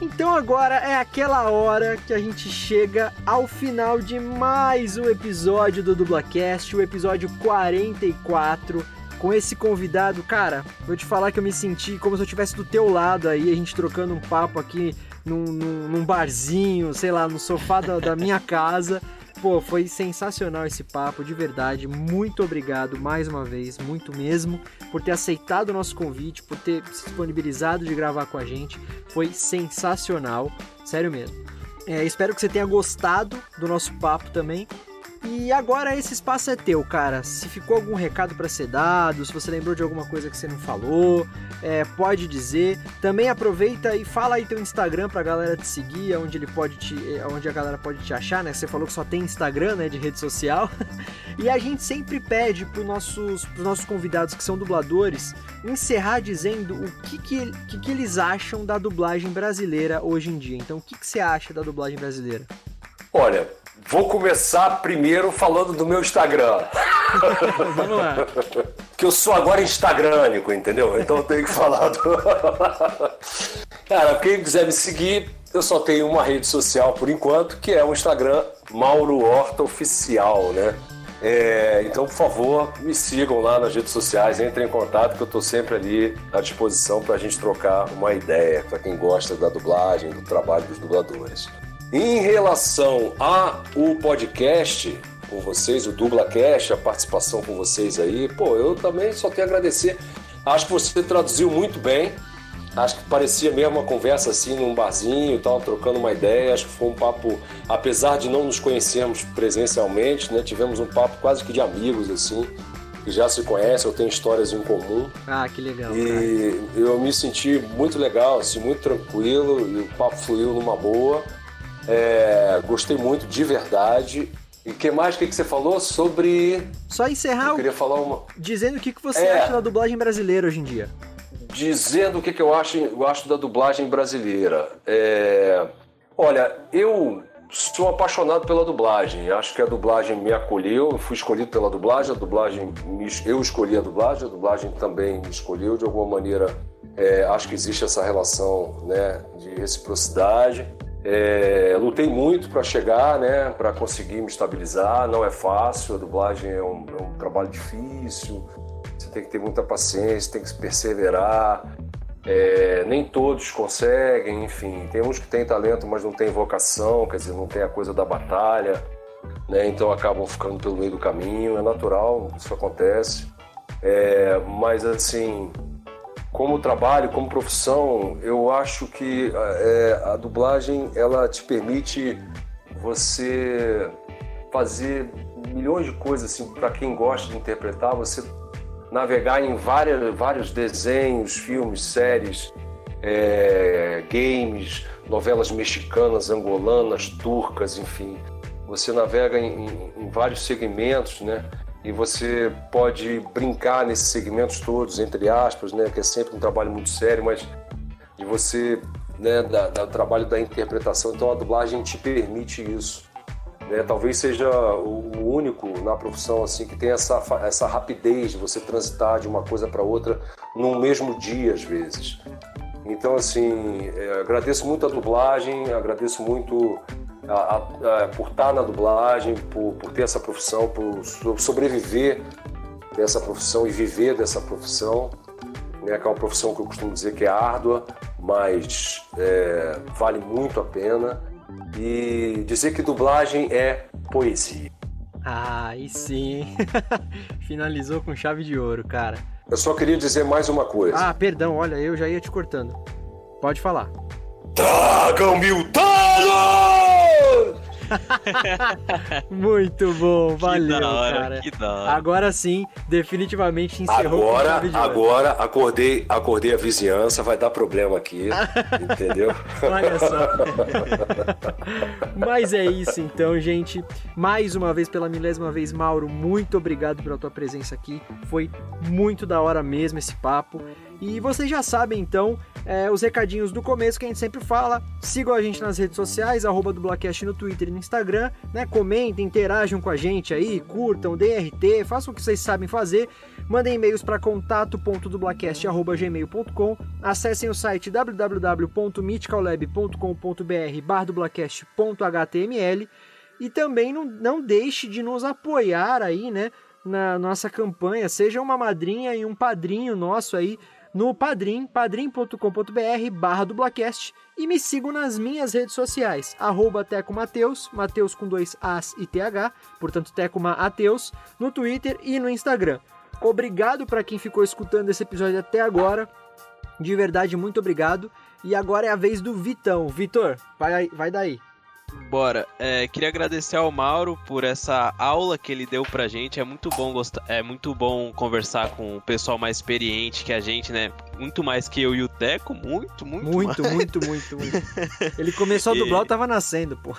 Então agora é aquela hora que a gente chega ao final de mais um episódio do Dublacast, o episódio 44, com esse convidado, cara, vou te falar que eu me senti como se eu estivesse do teu lado aí, a gente trocando um papo aqui num, num, num barzinho, sei lá, no sofá da, da minha casa. Pô, foi sensacional esse papo, de verdade. Muito obrigado mais uma vez, muito mesmo, por ter aceitado o nosso convite, por ter se disponibilizado de gravar com a gente. Foi sensacional, sério mesmo. É, espero que você tenha gostado do nosso papo também. E agora esse espaço é teu, cara. Se ficou algum recado para ser dado, se você lembrou de alguma coisa que você não falou, é, pode dizer. Também aproveita e fala aí teu Instagram pra galera te seguir, onde ele pode te, onde a galera pode te achar, né? Você falou que só tem Instagram, né, de rede social. e a gente sempre pede para nossos, pros nossos convidados que são dubladores encerrar dizendo o que que, que, que eles acham da dublagem brasileira hoje em dia. Então, o que, que você acha da dublagem brasileira? Olha, Vou começar primeiro falando do meu Instagram. Vamos lá. Que eu sou agora instagrânico, entendeu? Então eu tenho que falar do. Cara, quem quiser me seguir, eu só tenho uma rede social por enquanto, que é o Instagram Mauro Horta Oficial, né? É, então, por favor, me sigam lá nas redes sociais, entrem em contato, que eu estou sempre ali à disposição para a gente trocar uma ideia, para quem gosta da dublagem, do trabalho dos dubladores. Em relação ao podcast com vocês, o DublaCast, a participação com vocês aí, pô, eu também só tenho a agradecer. Acho que você traduziu muito bem. Acho que parecia mesmo uma conversa assim num barzinho, tal, trocando uma ideia. Acho que foi um papo, apesar de não nos conhecermos presencialmente, né? Tivemos um papo quase que de amigos assim, que já se conhecem, eu tenho histórias em comum. Ah, que legal. E cara. eu me senti muito legal, assim, muito tranquilo, e o papo fluiu numa boa. É, gostei muito, de verdade. E o que mais que, que você falou sobre. Só encerrar. Eu queria falar uma. Dizendo o que, que você é... acha da dublagem brasileira hoje em dia. Dizendo o que, que eu, acho, eu acho da dublagem brasileira. É... Olha, eu sou apaixonado pela dublagem. Acho que a dublagem me acolheu. Eu fui escolhido pela dublagem. A dublagem me... eu escolhi a dublagem. A dublagem também me escolheu de alguma maneira. É... acho que existe essa relação né, de reciprocidade. É, lutei muito para chegar, né, para conseguir me estabilizar. Não é fácil, a dublagem é um, é um, trabalho difícil. Você tem que ter muita paciência, tem que perseverar. É, nem todos conseguem, enfim. Tem uns que têm talento, mas não têm vocação, quer dizer, não tem a coisa da batalha, né? Então acabam ficando pelo meio do caminho. É natural, isso acontece. É, mas assim, como trabalho, como profissão, eu acho que é, a dublagem ela te permite você fazer milhões de coisas assim para quem gosta de interpretar, você navegar em várias, vários desenhos, filmes, séries, é, games, novelas mexicanas, angolanas, turcas, enfim. Você navega em, em, vários segmentos, né? E você pode brincar nesses segmentos todos, entre aspas, né, que é sempre um trabalho muito sério, mas de você, né, da, da trabalho da interpretação, então a dublagem te permite isso. Né? Talvez seja o único na profissão assim que tem essa, essa rapidez de você transitar de uma coisa para outra num mesmo dia, às vezes. Então, assim, é, agradeço muito a dublagem, agradeço muito a, a, por estar na dublagem, por, por ter essa profissão, por sobreviver dessa profissão e viver dessa profissão, né, que é uma profissão que eu costumo dizer que é árdua, mas é, vale muito a pena. E dizer que dublagem é poesia. Ah, aí sim. Finalizou com chave de ouro, cara. Eu só queria dizer mais uma coisa. Ah, perdão, olha, eu já ia te cortando. Pode falar. Tragam Miltano! Muito bom, valeu, que hora, cara. Que da hora. Agora sim, definitivamente encerrou. Agora, agora acordei, acordei a vizinhança, vai dar problema aqui, entendeu? Olha só. Mas é isso então, gente. Mais uma vez, pela milésima vez, Mauro, muito obrigado pela tua presença aqui. Foi muito da hora mesmo esse papo. E vocês já sabem então é, os recadinhos do começo que a gente sempre fala. Sigam a gente nas redes sociais, arroba dublacast no Twitter e no Instagram, né? Comentem, interajam com a gente aí, curtam, DRT, façam o que vocês sabem fazer. Mandem e-mails para contato.dublacast.gmail.com Acessem o site www.mythicallab.com.br barra dublacast.html e também não, não deixe de nos apoiar aí, né? na nossa campanha. Seja uma madrinha e um padrinho nosso aí no Padrim, padrim.com.br barra dublacast e me sigam nas minhas redes sociais, arroba Teco Mateus, Mateus com dois As e TH, portanto Teco Mateus, no Twitter e no Instagram. Obrigado para quem ficou escutando esse episódio até agora, de verdade, muito obrigado. E agora é a vez do Vitão. Vitor, vai, vai daí. Bora. É, queria agradecer ao Mauro por essa aula que ele deu pra gente. É muito bom gostar, é muito bom conversar com o pessoal mais experiente que a gente, né? Muito mais que eu e o Teco, muito, muito, muito, mais. muito, muito, muito. Ele começou a dublar, eu tava nascendo, pô.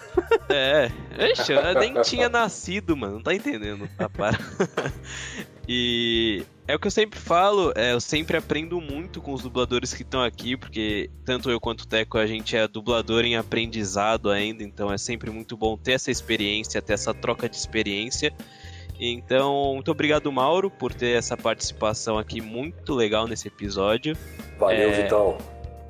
É, Ixi, eu nem tinha nascido, mano. Não tá entendendo, tá para. E é o que eu sempre falo, é, eu sempre aprendo muito com os dubladores que estão aqui, porque tanto eu quanto o Teco a gente é dublador em aprendizado ainda, então é sempre muito bom ter essa experiência, ter essa troca de experiência. Então, muito obrigado, Mauro, por ter essa participação aqui muito legal nesse episódio. Valeu, É, Vitão.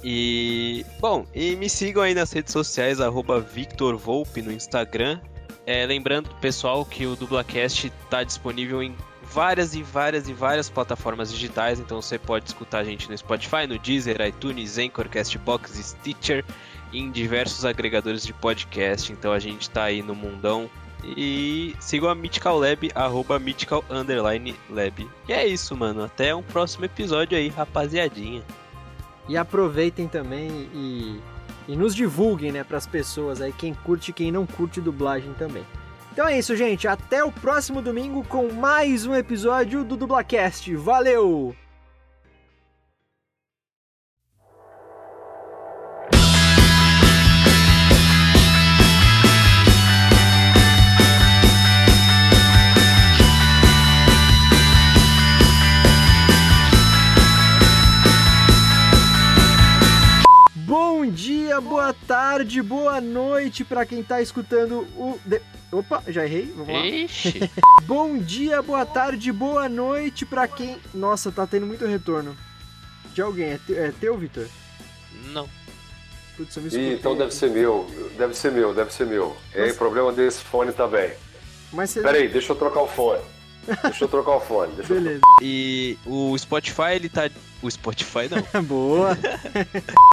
E, bom, e me sigam aí nas redes sociais, arroba Victor Volpe no Instagram. É, lembrando, pessoal, que o Dublacast está disponível em várias e várias e várias plataformas digitais, então você pode escutar a gente no Spotify, no Deezer, iTunes, Anchor, Castbox, Stitcher, em diversos agregadores de podcast, então a gente tá aí no mundão. E sigam a Mythical Lab, arroba Mythical Underline Lab. E é isso, mano. Até um próximo episódio aí, rapaziadinha. E aproveitem também e, e nos divulguem, né, pras pessoas aí, quem curte e quem não curte dublagem também. Então é isso, gente. Até o próximo domingo com mais um episódio do Dublacast. Valeu! Bom dia, boa tarde, boa noite pra quem tá escutando o. Opa, já errei? Vamos lá. Ixi. Bom dia, boa tarde, boa noite pra quem. Nossa, tá tendo muito retorno. De alguém. É, te- é teu, Vitor? Não. Putz, eu me Ih, então deve ser meu, deve ser meu, deve ser meu. É Nossa. problema desse fone também. Mas você. Peraí, deixa eu trocar o fone. Deixa eu trocar o fone. Deixa eu... Beleza. E o Spotify, ele tá. O Spotify não. Boa.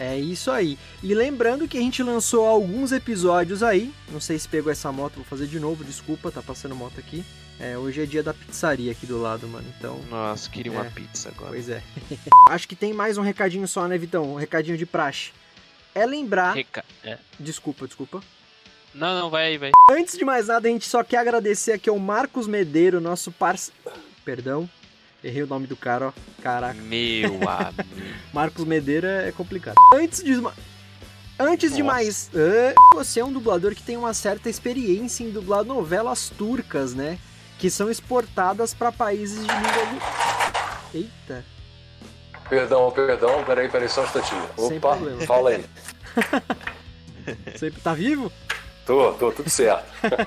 é isso aí. E lembrando que a gente lançou alguns episódios aí. Não sei se pegou essa moto, vou fazer de novo, desculpa, tá passando moto aqui. É, hoje é dia da pizzaria aqui do lado, mano. Então, Nossa, queria uma É. pizza agora. pois é. Acho que tem mais um recadinho só, né, Vitão? Um recadinho de praxe. É lembrar. Reca... É. Desculpa, desculpa. Não, não, vai aí, vai. Antes de mais nada, a gente só quer agradecer aqui ao Marcos Medeiro, nosso parceiro. Perdão, errei o nome do cara, ó. Caraca. Meu amigo. Marcos Medeiro é complicado. Antes de. Antes de Nossa. mais. ah, Você é um dublador que tem uma certa experiência em dublar novelas turcas, né? Que são exportadas para países de língua. do- Eita. Perdão, perdão, peraí, peraí, só um instantinho. Sem Opa, problema. fala aí. Você tá vivo? Tô, tô, tudo certo.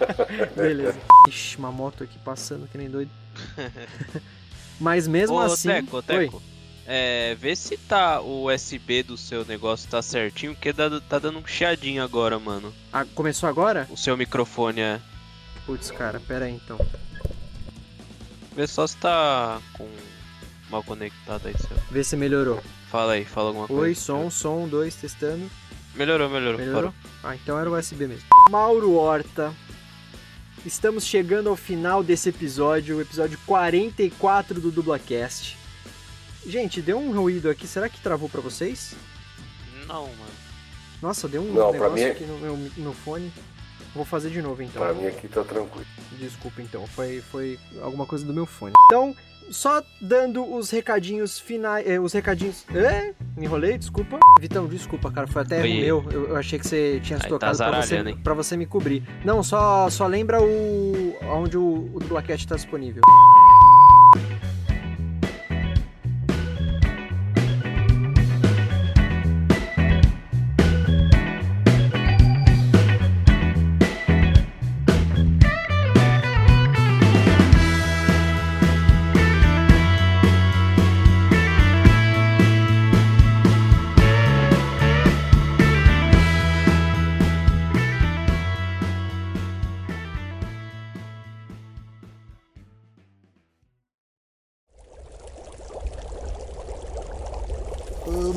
Beleza. Ixi, uma moto aqui passando que nem doido. Mas mesmo Ô, assim. Teco, Oi. Teco. É, vê se tá o USB do seu negócio tá certinho, porque dá- tá dando um chiadinho agora, mano. Ah, começou agora? O seu microfone é. Putz, cara, pera aí então. Vê só se tá com mal conectado aí, seu. Vê se melhorou. Fala aí, fala alguma coisa. Oi, som, som, dois, testando. Melhorou, melhorou. Melhorou? Ah, então era o USB mesmo. Mauro Horta. Estamos chegando ao final desse episódio, o episódio 44 do Dublacast. Gente, deu um ruído aqui, será que travou pra vocês? Não, mano. Nossa, deu um Não, negócio mim é- aqui no meu no fone. Vou fazer de novo então. Pra mim aqui tá tranquilo. Desculpa então, foi, foi alguma coisa do meu fone. Então, só dando os recadinhos finais. eh, os recadinhos. É? Me enrolei, desculpa. Vitão, desculpa, cara, foi até meu. Eu, eu achei que você tinha se Aí tocado tá pra, você, hein? pra você me cobrir. Não, só, só lembra o. onde o, o Dublacast tá disponível.